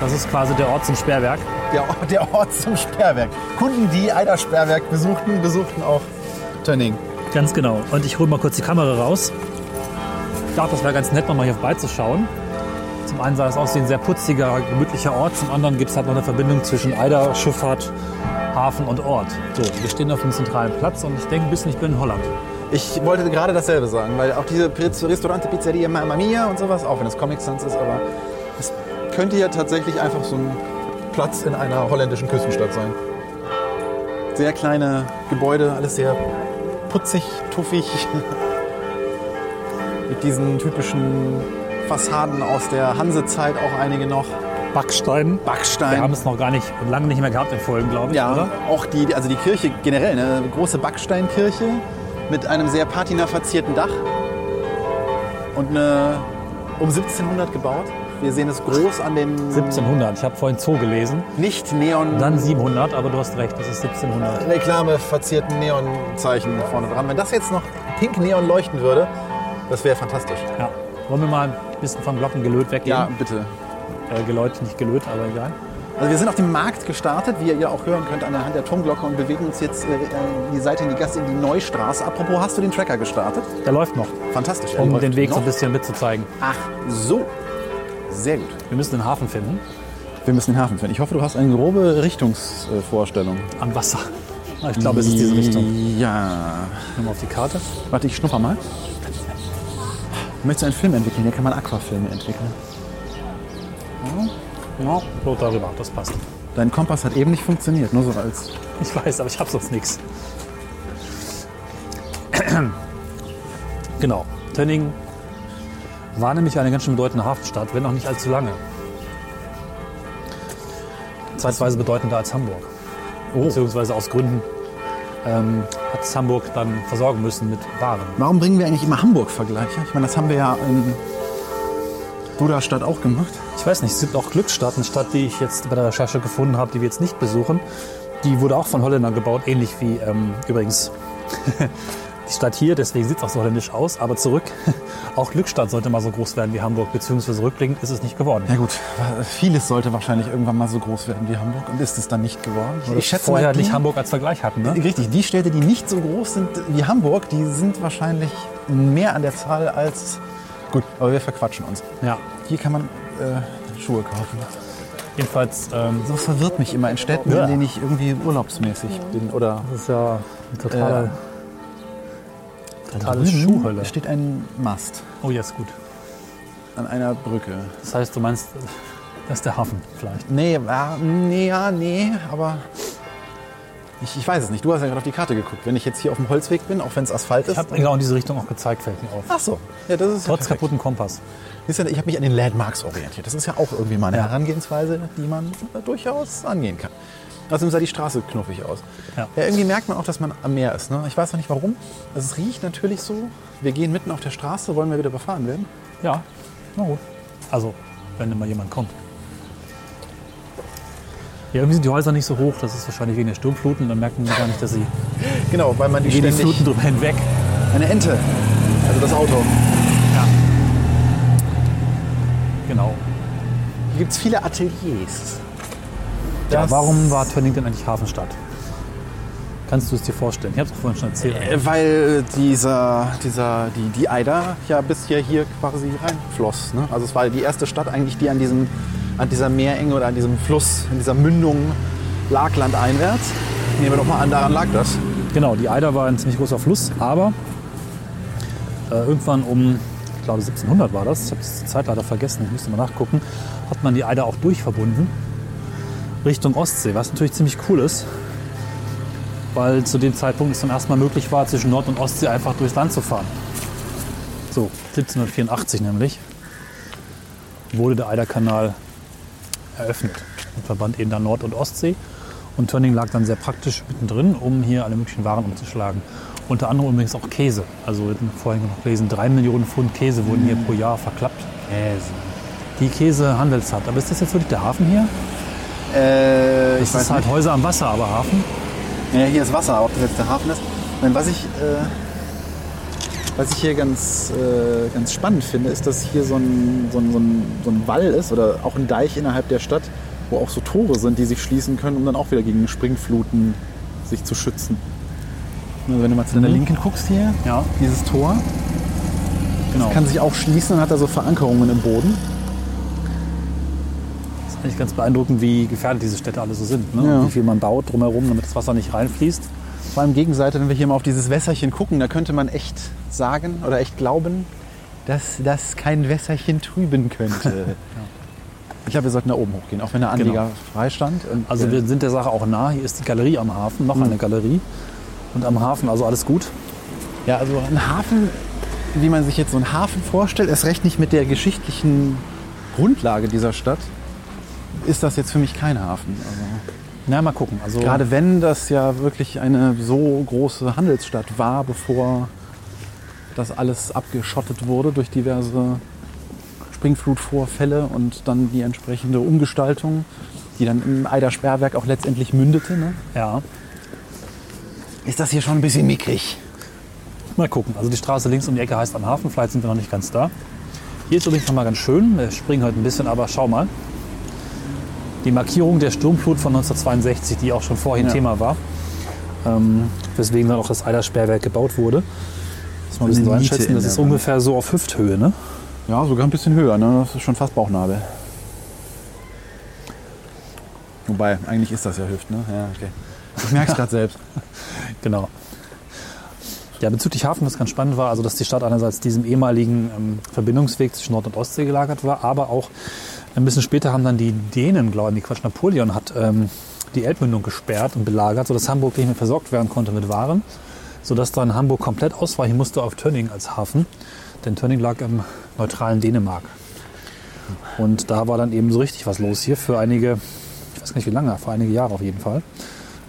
Das ist quasi der Ort zum Sperrwerk. Der, der Ort zum Sperrwerk. Kunden, die Eider Sperrwerk besuchten, besuchten auch Tönning. Ganz genau. Und ich hole mal kurz die Kamera raus. Ich dachte, das wäre ganz nett, nochmal hier vorbeizuschauen. Zum einen sah es aus wie ein sehr putziger, gemütlicher Ort. Zum anderen gibt es halt noch eine Verbindung zwischen Eider, Schifffahrt, Hafen und Ort. So, wir stehen auf einem zentralen Platz und ich denke ein bisschen, ich bin in Holland. Ich wollte gerade dasselbe sagen, weil auch diese Restaurante Pizzeria Mamma Mia und sowas, auch wenn es Comic Sans ist, aber es könnte ja tatsächlich einfach so ein Platz in einer holländischen Küstenstadt sein. Sehr kleine Gebäude, alles sehr putzig, tuffig. Mit diesen typischen Fassaden aus der Hansezeit auch einige noch. Backstein. Backstein. Wir haben es noch gar nicht, lange nicht mehr gehabt in Folgen, glaube ich, Ja, oder? auch die, also die Kirche generell, ne? eine große Backsteinkirche mit einem sehr patina verzierten Dach und eine um 1700 gebaut. Wir sehen es groß an den 1700. Ich habe vorhin Zoo gelesen. nicht neon Dann 700, aber du hast recht, das ist 1700. Reklame verzierten Neonzeichen vorne dran. Wenn das jetzt noch pink neon leuchten würde, das wäre fantastisch. Ja. Wollen wir mal ein bisschen von Glockengelöt weggehen? Ja, bitte. Äh, geläut, nicht gelöt, aber egal. Also wir sind auf dem Markt gestartet, wie ihr auch hören könnt anhand der Turmglocke und bewegen uns jetzt äh, die Seite in die Gasse in die Neustraße. Apropos, hast du den Tracker gestartet? Der läuft noch, Fantastisch. um den Weg so ein noch. bisschen mitzuzeigen. Ach so. Sehr gut. Wir müssen den Hafen finden, Wir müssen den Hafen finden. Ich hoffe, du hast eine grobe Richtungsvorstellung. am Wasser. Ah, Ich glaube, es ist diese Richtung. Ja. Nimm mal auf die Karte. Warte, ich schnupper mal. Möchtest du einen Film entwickeln? Hier kann man Aquafilme entwickeln. Ja, rot darüber, das passt. Dein Kompass hat eben nicht funktioniert, nur so als. Ich weiß, aber ich habe sonst nichts. Genau. Tönning war nämlich eine ganz schön bedeutende Hafenstadt, wenn auch nicht allzu lange. Zeitweise bedeutender als Hamburg. Beziehungsweise aus Gründen ähm, hat es Hamburg dann versorgen müssen mit Waren. Warum bringen wir eigentlich immer Hamburg-Vergleiche? Ich meine, das haben wir ja in Budastadt auch gemacht. Ich weiß nicht, es gibt auch Glückstadt, eine Stadt, die ich jetzt bei der Recherche gefunden habe, die wir jetzt nicht besuchen. Die wurde auch von Holländern gebaut, ähnlich wie ähm, übrigens die Stadt hier, deswegen sieht es auch so holländisch aus. Aber zurück, auch Glückstadt sollte mal so groß werden wie Hamburg, beziehungsweise rückblickend ist es nicht geworden. Ja gut, vieles sollte wahrscheinlich irgendwann mal so groß werden wie Hamburg und ist es dann nicht geworden. Oder vorher mal, die- nicht Hamburg als Vergleich hatten. Ne? Richtig, die Städte, die nicht so groß sind wie Hamburg, die sind wahrscheinlich mehr an der Zahl als... Gut, aber wir verquatschen uns. Ja, Hier kann man äh, Schuhe kaufen. jedenfalls, ähm, So verwirrt mich immer in Städten, Ja. in denen ich irgendwie urlaubsmäßig bin. Oder das ist ja eine totale, da Schuhhölle. steht ein Mast Oh ja, ist gut. an einer Brücke. Das heißt, du meinst, das ist der Hafen vielleicht. Nee, ja, nee, ja, nee, aber ich, ich weiß es nicht. Du hast ja gerade auf die Karte geguckt. Wenn ich jetzt hier auf dem Holzweg bin, auch wenn es Asphalt ist. Ich habe genau in diese Richtung auch gezeigt, fällt mir auf. Ach so, ja, das ist ja Trotz perfekt. kaputten Kompass. Ich habe mich an den Landmarks orientiert. Das ist ja auch irgendwie mal eine Ja. Herangehensweise, die man durchaus angehen kann. Außerdem sah die Straße knuffig aus. Ja. Ja, irgendwie merkt man auch, dass man am Meer ist. Ne? Ich weiß noch nicht warum. Es riecht natürlich so. Wir gehen mitten auf der Straße, wollen wir wieder überfahren werden. Ja, na gut. Also, wenn immer jemand kommt. Ja, irgendwie sind die Häuser nicht so hoch. Das ist wahrscheinlich wegen der Sturmfluten. Dann merkt man gar nicht, dass sie Genau, weil man die gehen die ständig... Fluten drüber hinweg. Eine Ente, also das Auto. Genau. Hier gibt es viele Ateliers. Ja, warum war Tönning denn eigentlich Hafenstadt? Kannst du es dir vorstellen? Ich habe es vorhin schon erzählt. Äh, Weil dieser, dieser, die, die Eider ja bis hier, hier quasi reinfloss. Ne? Also es war die erste Stadt eigentlich, die an, diesem, an dieser Meerenge oder an diesem Fluss, in dieser Mündung lag landeinwärts. Nehmen wir doch mal an, daran lag das. Genau, die Eider war ein ziemlich großer Fluss, aber äh, irgendwann um, ich glaube 1700 war das, ich habe die Zeit leider vergessen, ich müsste mal nachgucken, hat man die Eider auch durchverbunden Richtung Ostsee, was natürlich ziemlich cool ist, weil zu dem Zeitpunkt es dann erstmal möglich war, zwischen Nord- und Ostsee einfach durchs Land zu fahren. So, 1784 nämlich wurde der Eiderkanal eröffnet und verband eben dann Nord- und Ostsee. Und Tönning lag dann sehr praktisch mittendrin, um hier alle möglichen Waren umzuschlagen. Unter anderem übrigens auch Käse. Also wir hatten vorhin noch gelesen, drei Millionen Pfund Käse wurden hier pro Jahr verklappt. Käse. Die Käsehandelshaft. Aber ist das jetzt wirklich der Hafen hier? Äh, ich Das weiß ist halt nicht. Häuser am Wasser, aber Hafen. Ja, hier ist Wasser, ob das jetzt der Hafen ist. Nein, was ich, äh, was ich hier ganz, äh, ganz spannend finde, ist, dass hier so ein, so, ein, so, ein, so ein Wall ist oder auch ein Deich innerhalb der Stadt, wo auch so Tore sind, die sich schließen können, um dann auch wieder gegen Springfluten sich zu schützen. Also wenn du mal zu deiner Mhm. Linken guckst hier, Ja, dieses Tor, genau. kann sich auch schließen und hat da so Verankerungen im Boden. Ist eigentlich ganz beeindruckend, wie gefährdet diese Städte alle so sind. Ne? Ja. Wie viel man baut drumherum, damit das Wasser nicht reinfließt. Vor allem Gegenseite, wenn wir hier mal auf dieses Wässerchen gucken, da könnte man echt sagen oder echt glauben, dass das kein Wässerchen trüben könnte. Ich glaube, wir sollten da oben hochgehen, auch wenn der Anlieger Genau. frei stand. Und, Also äh, wir sind der Sache auch nah. Hier ist die Galerie am Hafen, noch eine Galerie. Und am Hafen, also alles gut. Ja, also ein Hafen, wie man sich jetzt so einen Hafen vorstellt, erst recht nicht mit der geschichtlichen Grundlage dieser Stadt, ist das jetzt für mich kein Hafen. Also, Na, mal gucken. Also, gerade wenn das ja wirklich eine so große Handelsstadt war, bevor das alles abgeschottet wurde durch diverse Springflutvorfälle und dann die entsprechende Umgestaltung, die dann im Eider Sperrwerk auch letztendlich mündete, ne? ja, ist das hier schon ein bisschen mickrig. mal gucken. Also die Straße links um die Ecke heißt am Hafen. Vielleicht sind wir noch nicht ganz da. Hier ist übrigens noch mal ganz schön. Wir springen heute ein bisschen, aber schau mal. Die Markierung der Sturmflut von 1962, die auch schon vorhin Ja. Thema war. Ähm, weswegen dann auch das Eidersperrwerk gebaut wurde. Das mal ein bisschen so einschätzen. in Das ist Wand. ungefähr so auf Hüfthöhe, ne? Ja, sogar ein bisschen höher, ne? Das ist schon fast Bauchnabel. Wobei, eigentlich ist das ja Hüft, ne? Ja, okay. Ich merke es gerade selbst. Genau. Ja, bezüglich Hafen, was ganz spannend war, also dass die Stadt einerseits diesem ehemaligen ähm, Verbindungsweg zwischen Nord- und Ostsee gelagert war, aber auch ein bisschen später haben dann die Dänen, glaube ich, Quatsch, Napoleon hat ähm, die Elbmündung gesperrt und belagert, sodass Hamburg nicht mehr versorgt werden konnte mit Waren, sodass dann Hamburg komplett ausweichen musste auf Tönning als Hafen, denn Tönning lag im neutralen Dänemark. Und da war dann eben so richtig was los hier für einige, ich weiß gar nicht wie lange, für einige Jahre auf jeden Fall. Mal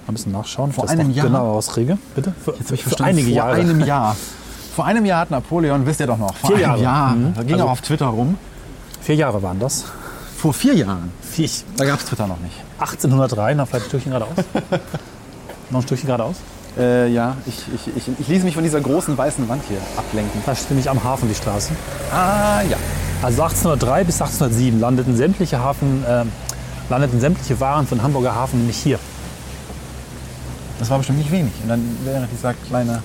ein bisschen nachschauen, Vor einem Jahr? genau rauskriege. Bitte? Für, Jetzt habe ich für verstanden, einige vor Jahre. einem Jahr. Vor einem Jahr hat Napoleon, wisst ihr doch noch, vor Vier einem Jahre. Jahr, Mhm. da ging Also- auch auf Twitter rum. Vier Jahre waren das. Vor vier Jahren. Vier, Da gab es Twitter noch nicht. 1803, na vielleicht ein Stückchen geradeaus. noch ein Stückchen geradeaus. Äh, ja, ich, ich, ich, ich ließ mich von dieser großen weißen Wand hier ablenken. Da steht nämlich am Hafen die Straße. Ah, ja. Also 1803 bis 1807 landeten sämtliche Hafen, äh, landeten sämtliche Waren von Hamburger Hafen nämlich hier. Das war bestimmt nicht wenig. Und dann wäre dieser kleine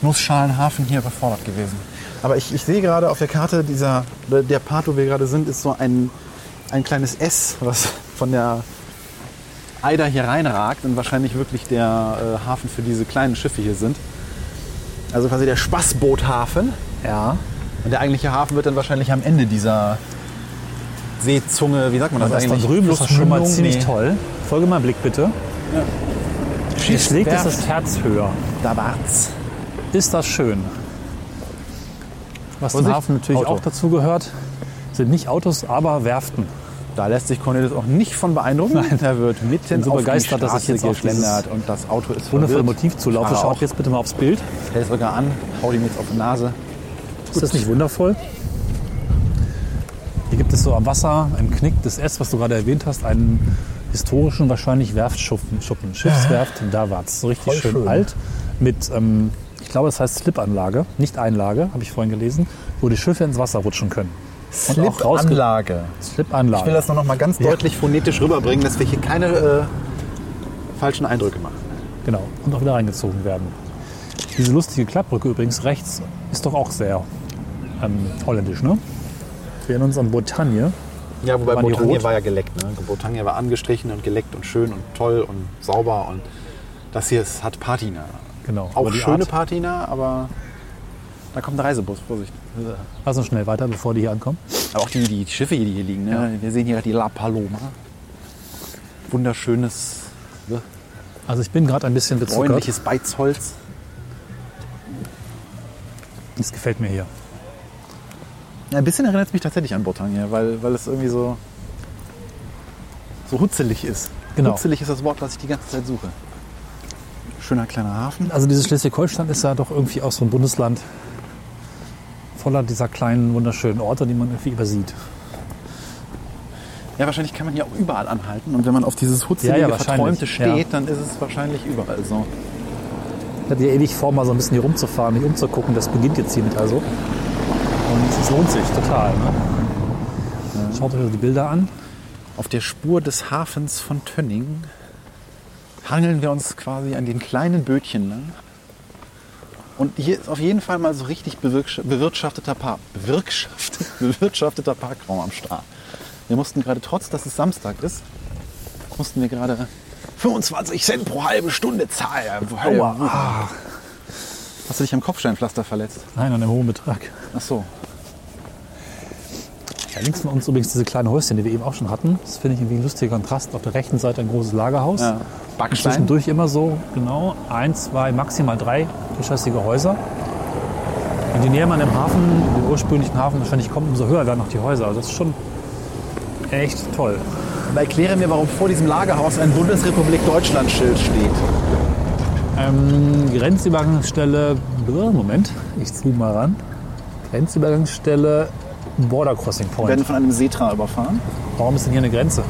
Nussschalenhafen hier überfordert gewesen. Aber ich, ich sehe gerade auf der Karte, dieser, der Part, wo wir gerade sind, ist so ein, ein kleines S, was von der Eider hier reinragt und wahrscheinlich wirklich der äh, Hafen für diese kleinen Schiffe hier sind. Also quasi der Spaßboothafen. Ja. Und der eigentliche Hafen wird dann wahrscheinlich am Ende dieser Seezunge, wie sagt man das, Das da eigentlich? drüben ist das schon mal ziemlich Nee. toll. Folge mal Blick bitte. Hier schlägt es das Herz höher. Da war's. Ist das schön. Was zum Hafen natürlich Auto. auch dazu gehört, sind nicht Autos, aber Werften. Da lässt sich Cornelis auch nicht von beeindrucken. Nein. Er wird mitten so auf begeistert, die dass Straße jetzt auf geschlendert und das Auto ist. Motivzulaufe. Fahrer Schaut auch. jetzt bitte mal aufs Bild. Hält sogar an, hau ihm jetzt auf die Nase. Ist das nicht wundervoll? Hier gibt es so am Wasser, im Knick des S, was du gerade erwähnt hast, einen historischen, wahrscheinlich Werftschuppen. Schuppen. Schiffswerft Davatz. So richtig schön, schön. alt. Mit, ähm, ich glaube, das heißt Slipanlage, nicht Einlage, habe ich vorhin gelesen, wo die Schiffe ins Wasser rutschen können. Slipanlage. Slipanlage. Ich will das nur noch mal ganz Ja. deutlich phonetisch rüberbringen, dass wir hier keine äh, falschen Eindrücke machen. Genau. Und auch wieder reingezogen werden. Diese lustige Klappbrücke übrigens rechts ist doch auch sehr ähm, holländisch, ne? Wir erinnern uns an Bretagne. Ja, wobei Bretagne rot? war ja geleckt. Ne? Bretagne war angestrichen und geleckt und schön und toll und sauber. Und das hier ist, hat Patina. Genau. Auch aber die schöne Art- Patina, aber da kommt ein Reisebus, Vorsicht. Lass uns schnell weiter, bevor die hier ankommen. Aber auch die, die Schiffe, die hier liegen. Ne? Wir sehen hier die La Paloma. Wunderschönes, Also ich bin gerade ein bisschen bezuckert. bräunliches Beizholz. Das gefällt mir hier. Ja, ein bisschen erinnert es mich tatsächlich an Bretagne, weil, weil es irgendwie so, so hutzelig ist. Genau. Hutzelig ist das Wort, was ich die ganze Zeit suche. Schöner kleiner Hafen. Also dieses Schleswig-Holstein ist ja doch irgendwie auch so ein Bundesland voller dieser kleinen, wunderschönen Orte, die man irgendwie übersieht. Ja, wahrscheinlich kann man hier auch überall anhalten. Und wenn man auf dieses hutzelige, Ja, ja, verträumte steht, ja. dann ist es wahrscheinlich überall so. Ich hatte ja ewig vor, mal so ein bisschen hier rumzufahren, mich umzugucken. Das beginnt jetzt hiermit also. Und es lohnt sich total. Ne? Schaut euch also die Bilder an. Auf der Spur des Hafens von Tönning hangeln wir uns quasi an den kleinen Bötchen lang. Und hier ist auf jeden Fall mal so richtig bewirtschafteter, Park, bewirtschafteter Parkraum am Start. Wir mussten gerade, trotz dass es Samstag ist, mussten wir gerade 25 Cent pro halbe Stunde zahlen. Aua. Hast du dich am Kopfsteinpflaster verletzt? Nein, an einem hohen Betrag. Ach so. Ja, links von uns übrigens diese kleinen Häuschen, die wir eben auch schon hatten. Das finde ich irgendwie ein lustiger Kontrast. Auf der rechten Seite ein großes Lagerhaus. Ja. Backstein. Zwischendurch immer so, genau, ein, zwei, maximal drei geschossige Häuser. Und je näher man dem Hafen, dem ursprünglichen Hafen wahrscheinlich kommt, umso höher werden auch die Häuser. Also das ist schon echt toll. Und erkläre mir, warum vor diesem Lagerhaus ein Bundesrepublik Deutschland-Schild steht. Ähm, Grenzübergangsstelle, Moment, ich zoome mal ran. Grenzübergangsstelle Border Crossing Wir Point. werden von einem Setra überfahren. Warum ist denn hier eine Grenze?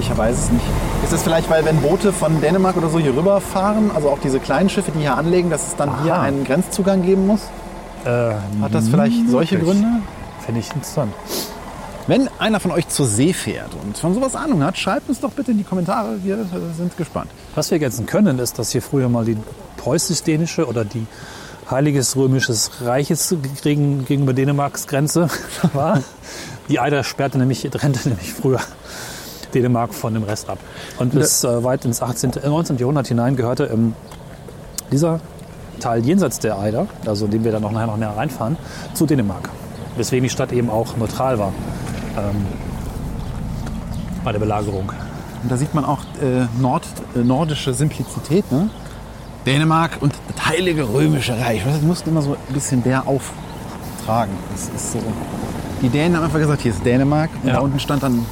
Ich weiß es nicht. Ist das vielleicht, weil wenn Boote von Dänemark oder so hier rüberfahren, also auch diese kleinen Schiffe, die hier anlegen, dass es dann hier Aha. einen Grenzzugang geben muss? Äh, Hat das vielleicht solche möglich. Gründe? Finde ich interessant. Wenn einer von euch zur See fährt und von sowas Ahnung hat, schreibt uns doch bitte in die Kommentare. Wir sind gespannt. Was wir ergänzen können, ist, dass hier früher mal die preußisch-dänische oder die Heiliges Römisches Reiches gegen, gegenüber Dänemarks Grenze war. Die Eider sperrte nämlich, trennte nämlich früher Dänemark von dem Rest ab. Und bis äh, weit ins 18., äh, 19. Jahrhundert hinein gehörte ähm, dieser Teil jenseits der Eider, also in dem wir dann noch nachher noch näher reinfahren, zu Dänemark. Weswegen die Stadt eben auch neutral war ähm, bei der Belagerung. Und da sieht man auch äh, Nord, äh, nordische Simplizität. Ne? Dänemark und das Heilige Römische Reich. Das mussten immer so ein bisschen der auftragen. Das ist so. Die Dänen haben einfach gesagt, hier ist Dänemark. Und Ja. da unten stand dann,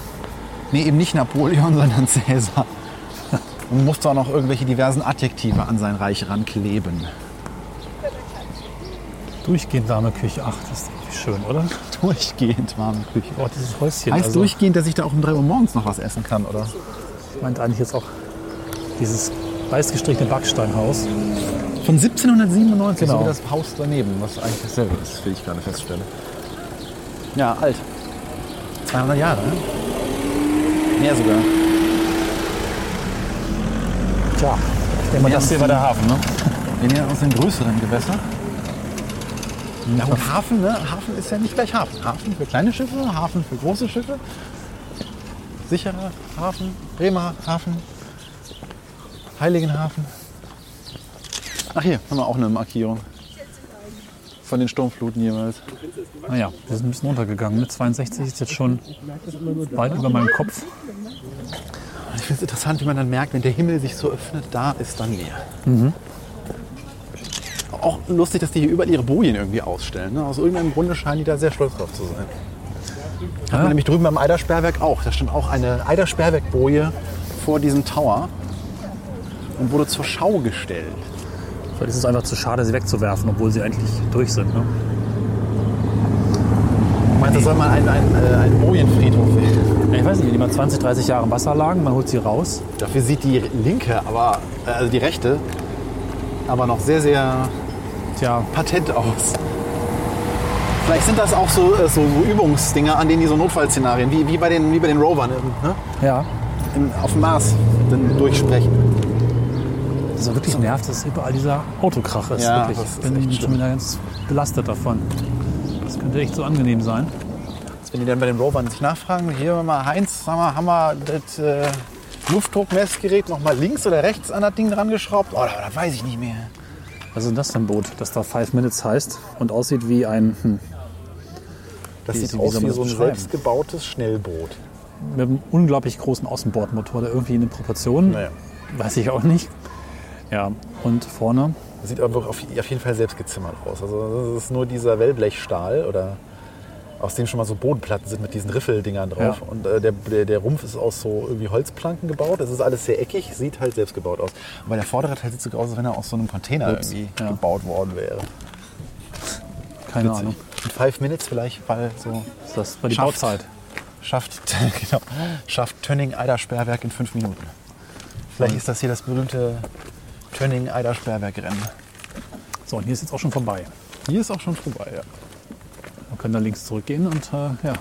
nee, eben nicht Napoleon, sondern Cäsar. Und musste auch noch irgendwelche diversen Adjektive an sein Reich rankleben. Durchgehend warme Küche. Ach, das ist schön, oder? Durchgehend warme Küche. Oh, dieses Häuschen. Heißt also, durchgehend, dass ich da auch um 3 Uhr morgens noch was essen kann, oder? Ich meinte eigentlich jetzt auch dieses weiß gestrichene Backsteinhaus. Von 1797, Genau. so wie das Haus daneben, was eigentlich dasselbe ist, wie ich gerade feststelle. Ja, alt. 200 Jahre, ne? Mehr sogar. Tja, ich denke mal, das hier war der Hafen, ne? Wir nähern uns den größeren Gewässer. Ja, und Hafen, ne? Hafen ist ja nicht gleich Hafen. Hafen für kleine Schiffe, Hafen für große Schiffe. Sicherer Hafen, Bremer Hafen, Heiligenhafen. Ach hier, haben wir auch eine Markierung. Von den Sturmfluten jeweils. Naja, wir sind ein bisschen runtergegangen. Mit 62 ist jetzt schon weit über meinem Kopf. Ich finde es interessant, wie man dann merkt, wenn der Himmel sich so öffnet, da ist dann Meer. Auch lustig, dass die hier überall ihre Bojen irgendwie ausstellen. Ne? Aus irgendeinem Grunde scheinen die da sehr stolz drauf zu sein. Hat man nämlich drüben beim Eidersperrwerk auch. Da stand auch eine Eidersperrwerk-Boje vor diesem Tower und wurde zur Schau gestellt. Vielleicht ist es einfach zu schade, sie wegzuwerfen, obwohl sie eigentlich durch sind. Ne? Ich meine, da soll man einen, einen, äh, einen Bojenfriedhof wählen. Ja, Ich weiß nicht, die mal 20, 30 Jahre im Wasser lagen, man holt sie raus. Dafür sieht die linke, aber äh, also die rechte, aber noch sehr, sehr Tja, patent aus. Vielleicht sind das auch so, äh, so, Übungsdinger, an denen die so Notfallszenarien, wie, wie, bei, den, wie bei den Rovern ne? ja. Im, auf dem Mars dann durchsprechen. Ist wirklich nervt, dass überall dieser Autokrach ist. Ja, wirklich. ich bin schon wieder ganz belastet davon. Das könnte echt so angenehm sein. Wenn die dann bei den Rovern sich nachfragen, hier mal Heinz, sag mal, haben wir das äh, Luftdruckmessgerät noch mal links oder rechts an das Ding dran geschraubt? Oh, da, da weiß ich nicht mehr. Was ist denn das für ein Boot, das da Five Minutes heißt und aussieht wie ein hm, Das Wie- sieht wie aus wie man so ein selbstgebautes Schnellboot. mit einem unglaublich großen Außenbordmotor, der irgendwie in den Proportionen, Naja. weiß ich auch nicht. Ja, und vorne, sieht aber auf, auf jeden Fall selbst gezimmert aus. Also das ist nur dieser Wellblechstahl oder aus dem schon mal so Bodenplatten sind mit diesen Riffeldingern drauf. Ja. Und äh, der, der, der Rumpf ist aus so irgendwie Holzplanken gebaut. Es ist alles sehr eckig, sieht halt selbst gebaut aus. Aber der vordere Teil sieht sogar aus, als wenn er aus so einem Container Ups, irgendwie ja. gebaut worden wäre. keine Witzig. Ahnung, Und Five Minutes vielleicht, weil so ist das war die Schafft. Bauzeit. schafft, genau, schafft Tönning Eidersperrwerk in fünf Minuten. Vielleicht ist das hier das berühmte Tönning Eidersperrwerk Rennen. So, und hier ist jetzt auch schon vorbei. Hier ist auch schon vorbei, ja. Wir können da links zurückgehen und äh, ja,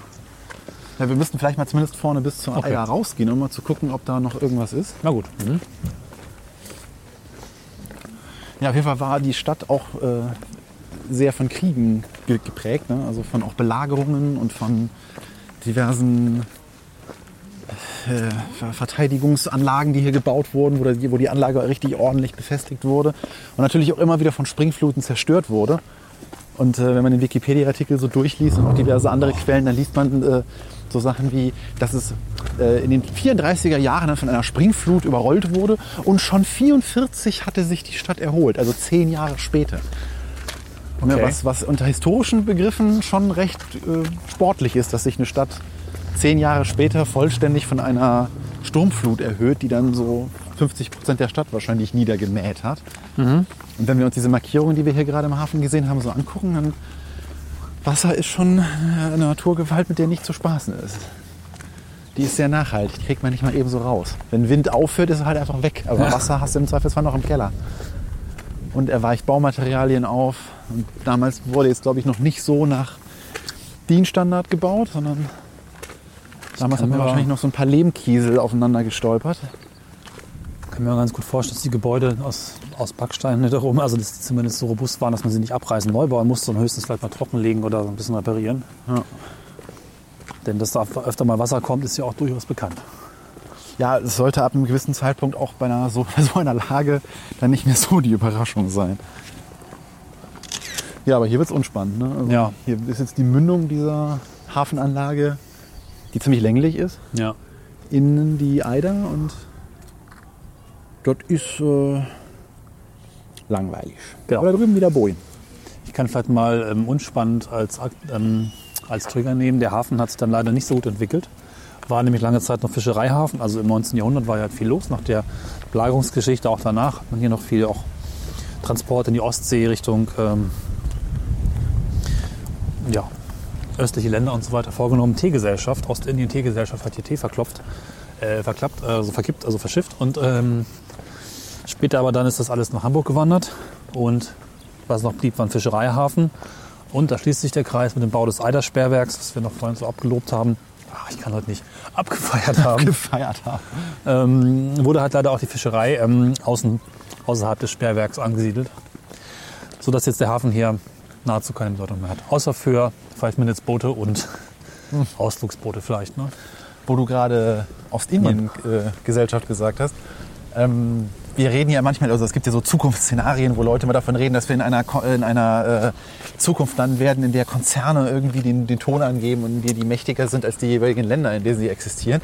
Ja, wir müssten vielleicht mal zumindest vorne bis zur Okay. Eider rausgehen, um mal zu gucken, ob da noch irgendwas ist. na gut. Mhm. Ja, auf jeden Fall war die Stadt auch äh, sehr von Kriegen ge- geprägt, ne? also von auch Belagerungen und von diversen äh, Ver- Verteidigungsanlagen, die hier gebaut wurden, wo die, wo die Anlage richtig ordentlich befestigt wurde und natürlich auch immer wieder von Springfluten zerstört wurde. Und äh, wenn man den Wikipedia-Artikel so durchliest und auch diverse andere Quellen, dann liest man, äh, So Sachen wie, dass es äh, in den 34er Jahren dann von einer Springflut überrollt wurde und schon 44 hatte sich die Stadt erholt, also zehn Jahre später. Ne, Okay. was, was unter historischen Begriffen schon recht äh, sportlich ist, dass sich eine Stadt zehn Jahre später vollständig von einer Sturmflut erhöht, die dann so 50 Prozent der Stadt wahrscheinlich niedergemäht hat. Und wenn wir uns diese Markierungen, die wir hier gerade im Hafen gesehen haben, so angucken, dann Wasser ist schon eine Naturgewalt, mit der nicht zu spaßen ist. Die ist sehr nachhaltig, die kriegt man nicht mal eben so raus. Wenn Wind aufhört, ist er halt einfach weg. Aber Wasser hast du im Zweifelsfall noch im Keller. Und er weicht Baumaterialien auf. Und damals wurde jetzt, glaube ich, noch nicht so nach DIN-Standard gebaut, sondern damals man mir- wahrscheinlich noch so ein paar Lehmkiesel aufeinander gestolpert. kann mir ganz gut vorstellen, dass die Gebäude aus, aus Backsteinen darum, also dass die zumindest so robust waren, dass man sie nicht abreißen, neu bauen musste und höchstens vielleicht mal trockenlegen oder so ein bisschen reparieren. Ja. Denn dass da öfter mal Wasser kommt, ist ja auch durchaus bekannt. Ja, es sollte ab einem gewissen Zeitpunkt auch bei, einer, so, bei so einer Lage dann nicht mehr so die Überraschung sein. Ja, aber hier wird es unspannend. Ne? Also Ja. Hier ist jetzt die Mündung dieser Hafenanlage, die ziemlich länglich ist. Ja. Innen die Eider und dort ist äh, langweilig. Genau. Aber da drüben wieder Bojen. Ich kann vielleicht mal ähm, unspannend als, ähm, als Trigger nehmen. Der Hafen hat sich dann leider nicht so gut entwickelt. War nämlich lange Zeit noch Fischereihafen. Also im 19. Jahrhundert war ja halt viel los. Nach der Belagerungsgeschichte auch danach hat man hier noch viel auch Transport in die Ostsee Richtung ähm, ja, östliche Länder und so weiter vorgenommen. Teegesellschaft, Ostindien Teegesellschaft hat hier Tee verklopft, äh, verklappt, also verkippt, also verschifft. Und ähm, später aber dann ist das alles nach Hamburg gewandert und was noch blieb, war ein Fischereihafen. Und da schließt sich der Kreis mit dem Bau des Eidersperrwerks, was wir noch vorhin so abgelobt haben. Ach, ich kann heute nicht abgefeiert haben. Gefeiert haben. ähm, wurde halt leider auch die Fischerei ähm, außen, außerhalb des Sperrwerks angesiedelt. Sodass jetzt der Hafen hier nahezu keine Bedeutung mehr hat. Außer für vielleicht Minutes-Boote und Ausflugsboote vielleicht. Ne? wo du gerade Ostindien-Gesellschaft gesagt hast. Ähm, wir reden ja manchmal, also es gibt ja so Zukunftsszenarien, wo Leute mal davon reden, dass wir in einer, in einer äh, Zukunft dann werden, in der Konzerne irgendwie den, den Ton angeben und die, die mächtiger sind als die jeweiligen Länder, in denen sie existieren.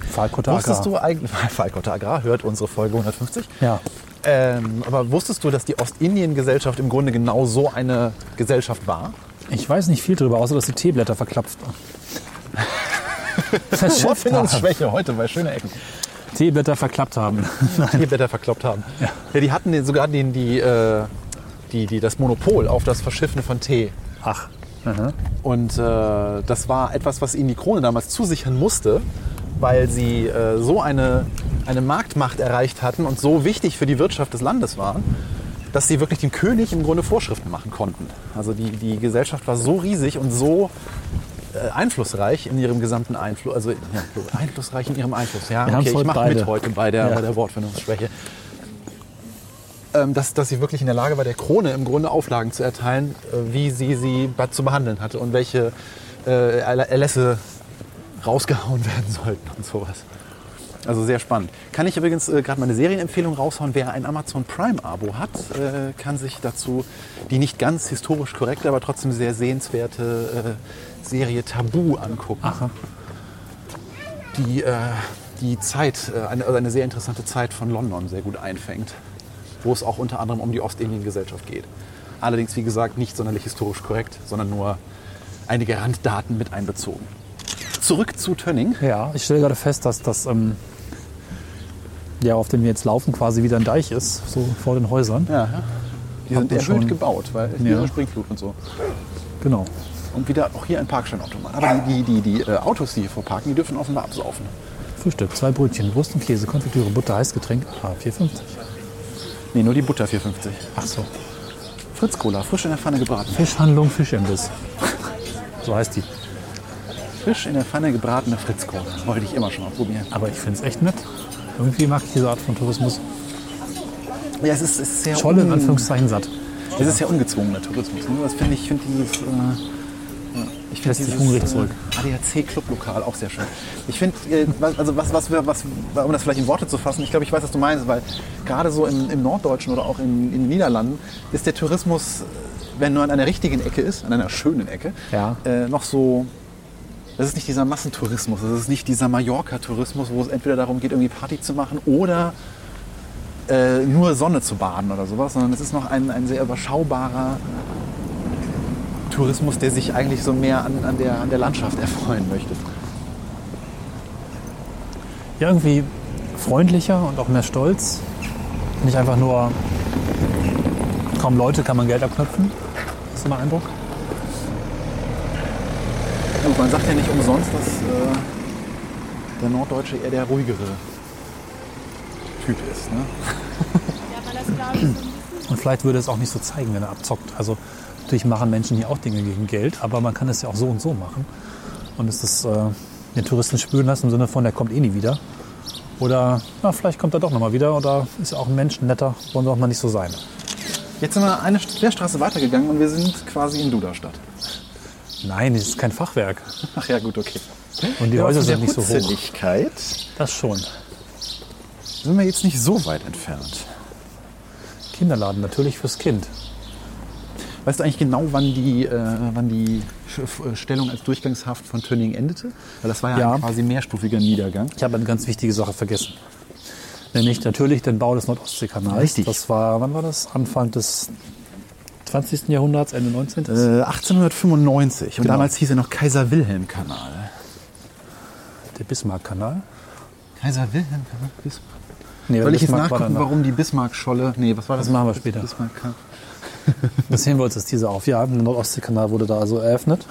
Wusstest Agrar. du eigentlich, Falkotter Agrar hört unsere Folge 150. Ja. Ähm, aber wusstest du, dass die Ostindien-Gesellschaft im Grunde genau so eine Gesellschaft war? Ich weiß nicht viel darüber, außer dass die Teeblätter verklappt Verschifft haben. Wortfindungsschwäche heute bei Schöne Ecken. Teeblätter verklappt haben. Teeblätter verkloppt haben. Ja. die hatten sogar den, die, äh, die, die, das Monopol auf das Verschiffen von Tee. Ach. Aha. Und äh, das war etwas, was ihnen die Krone damals zusichern musste, weil sie äh, so eine, eine Marktmacht erreicht hatten und so wichtig für die Wirtschaft des Landes waren, dass sie wirklich dem König im Grunde Vorschriften machen konnten. Also die, die Gesellschaft war so riesig und so äh, einflussreich in ihrem gesamten Einfluss, also ja, einflussreich in ihrem Einfluss. Ja, okay, ich mache mit heute bei der, Ja. bei der Wortfindungsschwäche. Ähm, dass, dass sie wirklich in der Lage war, der Krone im Grunde Auflagen zu erteilen, äh, wie sie sie zu behandeln hatte und welche äh, Erlässe rausgehauen werden sollten und sowas. Also sehr spannend. Kann ich übrigens äh, gerade mal eine Serienempfehlung raushauen. Wer ein Amazon Prime-Abo hat, äh, kann sich dazu die nicht ganz historisch korrekte, aber trotzdem sehr sehenswerte äh, Serie Tabu angucken. Aha. Die äh, die Zeit, äh, eine, also eine sehr interessante Zeit von London sehr gut einfängt. Wo es auch unter anderem um die Ostindien-Gesellschaft geht. Allerdings, wie gesagt, nicht sonderlich historisch korrekt, sondern nur einige Randdaten mit einbezogen. Zurück zu Tönning. Ja, ich stelle gerade fest, dass das, ähm, ja, auf dem wir jetzt laufen, quasi wieder ein Deich ist, so vor den Häusern. Ja, die sind erhöht schon- gebaut, weil Ja. Springflut und so. Genau. Und wieder auch hier ein Parkstellenautomat. Aber die, die, die, die äh, Autos, die hier vorparken, die dürfen offenbar absaufen. Frühstück, zwei Brötchen, Wurst und Käse, Konfitüre, Butter, Heißgetränk, ah, 4,50. Nee, nur die Butter 4,50. Ach so. Fritz Cola, frisch in der Pfanne gebraten. Fischhandlung, Fischimbiss. So heißt die. Frisch in der Pfanne gebratene Fritz Cola. Wollte ich immer schon mal probieren. Aber ich finde es echt nett. Irgendwie mag ich diese Art von Tourismus. Ja, es ist, es ist sehr Scholle in un- Anführungszeichen satt. Es ist ja ungezwungener Tourismus. Ne? Das finde ich, finde dieses, äh, ich finde dieses hungrig zurück. äh, ADAC-Clublokal auch sehr schön. Ich finde, äh, also was, was, wir, was, um das vielleicht in Worte zu fassen, ich glaube, ich weiß, was du meinst, weil gerade so im, im Norddeutschen oder auch in, in den Niederlanden ist der Tourismus, äh, wenn nur an einer richtigen Ecke ist, an einer schönen Ecke, Ja. äh, noch so Das ist nicht dieser Massentourismus, das ist nicht dieser Mallorca-Tourismus, wo es entweder darum geht, irgendwie Party zu machen oder äh, nur Sonne zu baden oder sowas, sondern es ist noch ein, ein sehr überschaubarer Tourismus, der sich eigentlich so mehr an, an, der, an der Landschaft erfreuen möchte. Ja, irgendwie freundlicher und auch mehr Stolz. Nicht einfach nur kaum Leute kann man Geld abknöpfen. Das ist mein Eindruck. Und man sagt ja nicht umsonst, dass äh, der Norddeutsche eher der ruhigere Typ ist. Ne? Und vielleicht würde es auch nicht so zeigen, wenn er abzockt. Also natürlich machen Menschen hier auch Dinge gegen Geld, aber man kann es ja auch so und so machen. Und es ist äh, den Touristen spüren lassen im Sinne von, der kommt eh nie wieder. Oder na, vielleicht kommt er doch nochmal wieder oder ist ja auch ein Mensch netter, wollen wir auch mal nicht so sein. Jetzt sind wir eine Querstraße weitergegangen und wir sind quasi in Duderstadt. Nein, es ist kein Fachwerk. Ach ja, gut, okay. Und die Ja, Häuser sind nicht so hoch. Das schon. sind wir jetzt nicht so weit entfernt. Kinderladen natürlich fürs Kind. Weißt du eigentlich genau, wann die, äh, wann die Sch- Stellung als Durchgangshaft von Tönning endete? Weil das war ja, Ja. ein quasi mehrstufiger Niedergang. Ich habe eine ganz wichtige Sache vergessen. Nämlich natürlich den Bau des Nordostseekanals. Richtig. Das war, wann war das? Anfang des 20. Jahrhunderts, Ende 19. Äh, 1895 und Genau. damals hieß er noch Kaiser-Wilhelm-Kanal. Der Bismarck-Kanal. Kaiser-Wilhelm-Kanal? Bismarck. Nee, Soll ich jetzt Bismarck nachgucken, warum die Bismarck-Scholle... Nee, was war das? Das machen wir später. Bismarck Das sehen wir uns jetzt diese auf. Ja, der Nordostseekanal wurde da also eröffnet.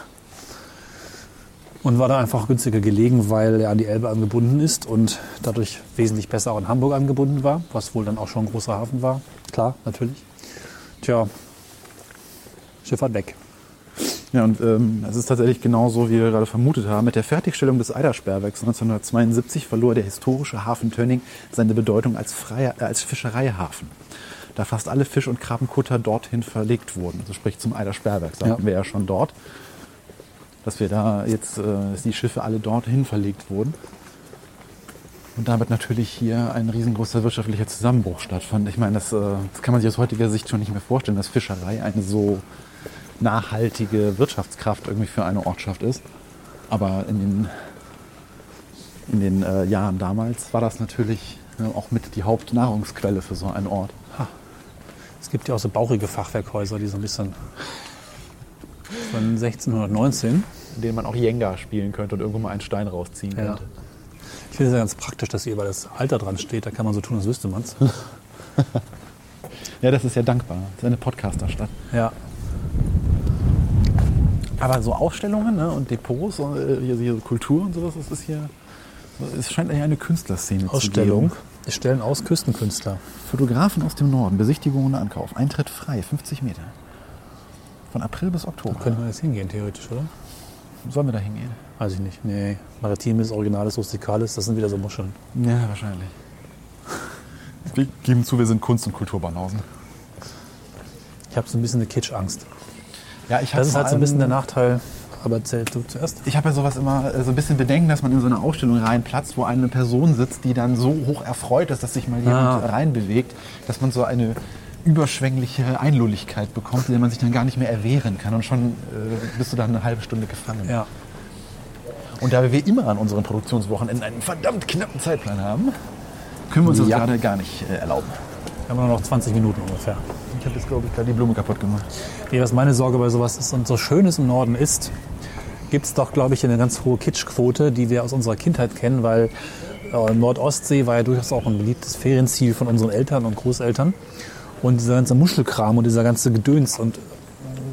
Und war da einfach günstiger gelegen, weil er an die Elbe angebunden ist und dadurch wesentlich besser auch in Hamburg angebunden war, was wohl dann auch schon ein großer Hafen war. Klar, natürlich. Tja, Schifffahrt weg. Ja, und ähm, es ist tatsächlich genauso, wie wir gerade vermutet haben. Mit der Fertigstellung des Eidersperrwerks 1972 verlor der historische Hafen Tönning seine Bedeutung als, freier, äh, als Fischereihafen. Da fast alle Fisch- und Krabbenkutter dorthin verlegt wurden. Also sprich zum Eidersperrwerk, sagten Ja. wir ja schon dort. Dass wir da jetzt, äh, dass die Schiffe alle dorthin verlegt wurden. Und damit natürlich hier ein riesengroßer wirtschaftlicher Zusammenbruch stattfand. Ich meine, das, äh, das kann man sich aus heutiger Sicht schon nicht mehr vorstellen, dass Fischerei eine so nachhaltige Wirtschaftskraft irgendwie für eine Ortschaft ist. Aber in den, in den äh, Jahren damals war das natürlich äh, auch mit die Hauptnahrungsquelle für so einen Ort. Es gibt ja auch so bauchige Fachwerkhäuser, die so ein bisschen von 1619. In denen man auch Jenga spielen könnte und irgendwo mal einen Stein rausziehen Ja. könnte. Ich finde es ja ganz praktisch, dass hier über das Alter dran steht. Da kann man so tun, als wüsste man es. Ja, das ist ja dankbar. Das ist eine Podcasterstadt. Ja. Aber so Ausstellungen ne, und Depots, und, äh, hier, hier Kultur und sowas, das ist hier. Es scheint ja eine Künstlerszene Ausstellung. zu geben. Wir stellen aus Küstenkünstler. Fotografen aus dem Norden, Besichtigung und Ankauf. Eintritt frei, 50 Meter. Von April bis Oktober. Könnte man jetzt hingehen, theoretisch, oder? Sollen wir da hingehen? Weiß ich nicht. Nee. Maritimes, Originales, Rustikales, das sind wieder so Muscheln. Ja, wahrscheinlich. Wir geben zu, wir sind Kunst- und Kulturbanausen. Ich habe so ein bisschen eine Kitschangst. Ja, ich Das ist halt so ein bisschen der Nachteil. Aber erzähl du zuerst. Ich habe ja sowas immer äh, so ein bisschen Bedenken, dass man in so eine Ausstellung reinplatzt, wo eine Person sitzt, die dann so hoch erfreut ist, dass sich mal jemand Ah. reinbewegt, dass man so eine überschwängliche Einlulligkeit bekommt, der man sich dann gar nicht mehr erwehren kann. Und schon äh, bist du dann eine halbe Stunde gefangen. Ja. Und da wir immer an unseren Produktionswochenenden einen verdammt knappen Zeitplan haben, können wir uns das Ja. gerade gar nicht äh, erlauben. Wir haben nur noch 20 Minuten ungefähr. Ich habe jetzt, glaube ich, gerade die Blume kaputt gemacht. Nee, was meine Sorge bei sowas ist und so schön es im Norden ist, gibt es doch, glaube ich, eine ganz hohe Kitschquote, die wir aus unserer Kindheit kennen, weil äh, Nordostsee war ja durchaus auch ein beliebtes Ferienziel von unseren Eltern und Großeltern. Und dieser ganze Muschelkram und dieser ganze Gedöns und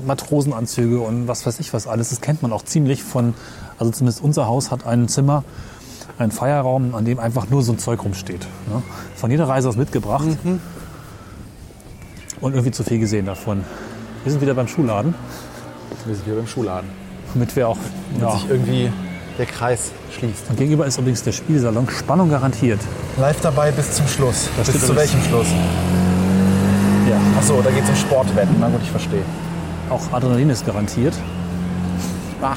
Matrosenanzüge und was weiß ich was alles, das kennt man auch ziemlich von, also zumindest unser Haus hat ein Zimmer, einen Feierraum, an dem einfach nur so ein Zeug rumsteht. Ne? Von jeder Reise aus mitgebracht und irgendwie zu viel gesehen davon. Wir sind wieder beim Schuhladen, Wir sind hier beim Schuhladen. womit wir auch. Ja, Sich irgendwie der Kreis schließt. und gegenüber ist übrigens der Spielsalon. Spannung garantiert. Live dabei bis zum Schluss. Da steht bis zu welchem Schluss? Ja, Achso, da geht es um Sportwetten. Na gut, ich verstehe. auch Adrenalin ist garantiert. Ah,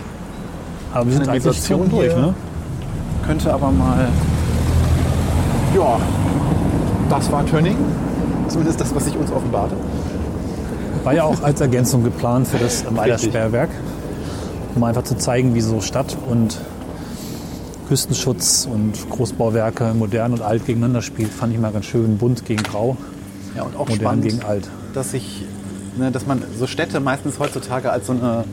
Aber wir sind Eine eigentlich schon durch, ne? könnte aber mal. Ja, das war Tönning. Zumindest das, was sich uns offenbarte. War ja auch als Ergänzung geplant für das Richtig. Eidersperrwerk. um einfach zu zeigen, wie so Stadt und Küstenschutz und Großbauwerke modern und alt gegeneinander spielt, fand ich mal ganz schön bunt gegen grau. Ja, und auch Modern spannend, gegen alt. dass sich, ne, dass man so Städte meistens heutzutage als so, eine,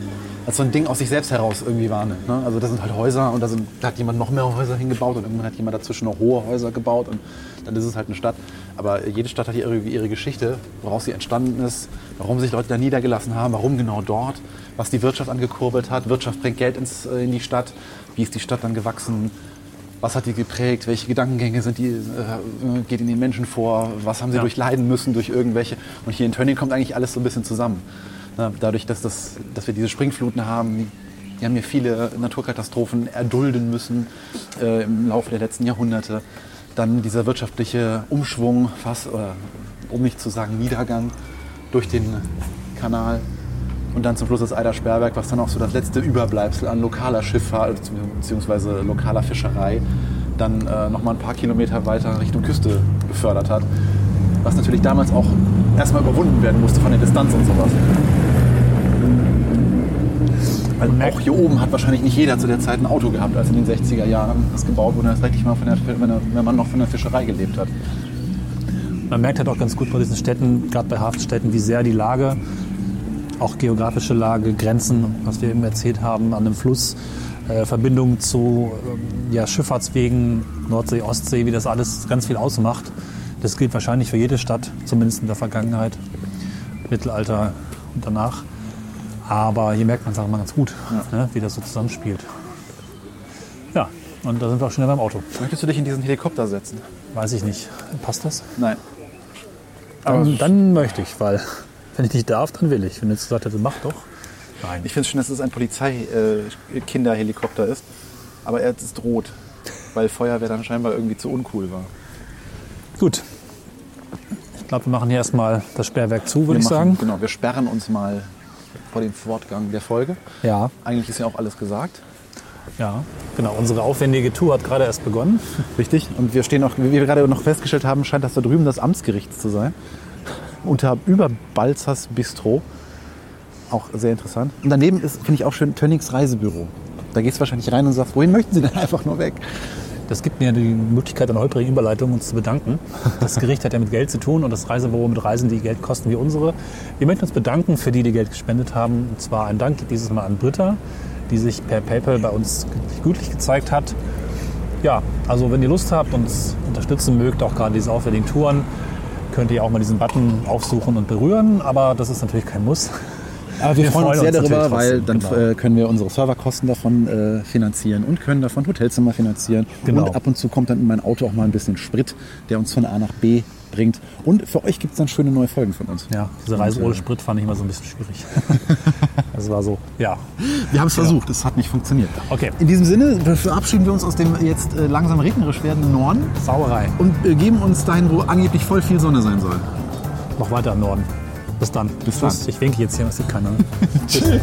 als so ein Ding aus sich selbst heraus irgendwie wahrnimmt. Ne? Also da sind halt Häuser und da, sind, da hat jemand noch mehr Häuser hingebaut und irgendwann hat jemand dazwischen noch hohe Häuser gebaut und dann ist es halt eine Stadt. Aber jede Stadt hat ihre, ihre Geschichte, woraus sie entstanden ist, warum sich Leute da niedergelassen haben, warum genau dort, was die Wirtschaft angekurbelt hat. Wirtschaft bringt Geld ins, äh, in die Stadt. Wie ist die Stadt dann gewachsen? Was hat die geprägt? Welche Gedankengänge sind die, äh, geht in den Menschen vor? Was haben sie Ja. durchleiden müssen durch irgendwelche? Und hier in Tönning kommt eigentlich alles so ein bisschen zusammen. Dadurch, dass, das, dass wir diese Springfluten haben, die, haben hier viele Naturkatastrophen erdulden müssen äh, im Laufe der letzten Jahrhunderte. Dann dieser wirtschaftliche Umschwung, fast, oder um nicht zu sagen Niedergang, durch den Kanal. Und dann zum Schluss das Eider Sperrwerk, was dann auch so das letzte Überbleibsel an lokaler Schifffahrt bzw. lokaler Fischerei dann äh, nochmal ein paar Kilometer weiter Richtung Küste befördert hat. Was natürlich damals auch erstmal überwunden werden musste von der Distanz und sowas. Weil auch hier oben hat wahrscheinlich nicht jeder zu der Zeit ein Auto gehabt, als in den 60er Jahren das gebaut wurde, das wirklich mal von der, wenn, man noch von der Fischerei gelebt hat. Man merkt halt auch ganz gut bei diesen Städten, gerade bei Hafenstädten, wie sehr die Lage, auch geografische Lage, Grenzen, was wir eben erzählt haben, an einem Fluss, äh, Verbindungen zu ähm, ja, Schifffahrtswegen, Nordsee, Ostsee, wie das alles ganz viel ausmacht. Das gilt wahrscheinlich für jede Stadt, zumindest in der Vergangenheit, Mittelalter und danach. Aber hier merkt man es auch mal ganz gut, ne, wie das so zusammenspielt. Ja, und da sind wir auch schnell beim Auto. Möchtest du dich in diesen Helikopter setzen? Weiß ich nicht. Passt das? Nein. Dann, dann möchte ich, weil wenn ich nicht darf, dann will ich. Wenn du jetzt gesagt hättest, mach doch. Nein. Ich finde es schön, dass es ein Polizei-Kinderhelikopter ist. Aber er ist rot, weil Feuerwehr dann scheinbar irgendwie zu uncool war. Gut. Ich glaube, wir machen hier erstmal das Sperrwerk zu, würde ich machen- sagen. Genau, wir sperren uns mal vor dem Fortgang der Folge. Ja, Eigentlich ist ja auch alles gesagt. ja. Genau, unsere aufwendige Tour hat gerade erst begonnen. Richtig. Und wir stehen auch, wie wir gerade noch festgestellt haben, scheint das da drüben das Amtsgericht zu sein. Unter über Balzers Bistro. Auch sehr interessant. Und daneben ist, finde ich auch schön, Tönnings Reisebüro. Da gehst du wahrscheinlich rein und sagst, wohin möchten Sie denn einfach nur weg? Das gibt mir die Möglichkeit, eine holprige Überleitung uns zu bedanken. Das Gericht hat ja mit Geld zu tun und das Reisebüro mit Reisen, die Geld kosten wie unsere. Wir möchten uns bedanken für die, die Geld gespendet haben. Und zwar ein Dank dieses Mal an Britta, die sich per PayPal bei uns gütlich gezeigt hat. Ja, also wenn ihr Lust habt und uns unterstützen mögt, auch gerade diese aufwendigen Touren, könnt ihr auch mal diesen Button aufsuchen und berühren. Aber das ist natürlich kein Muss. Aber wir, Wir freuen uns sehr uns darüber, weil dann genau. äh, können wir unsere Serverkosten davon äh, finanzieren und können davon Hotelzimmer finanzieren. Genau. Und ab und zu kommt dann in mein Auto auch mal ein bisschen Sprit, der uns von A nach B bringt. Und für euch gibt es dann schöne neue Folgen von uns. Ja, diese Reise ohne Sprit fand ich immer so ein bisschen schwierig. Das war so, ja. Wir haben es versucht, es hat nicht funktioniert. Okay, In diesem Sinne verabschieden wir uns aus dem jetzt äh, langsam regnerisch werdenden Norden Sauerei. und äh, geben uns dahin, wo angeblich voll viel Sonne sein soll. Noch weiter im Norden. Bis dann. Bis dann. Ich winke jetzt hier, das sieht keiner. Tschüss.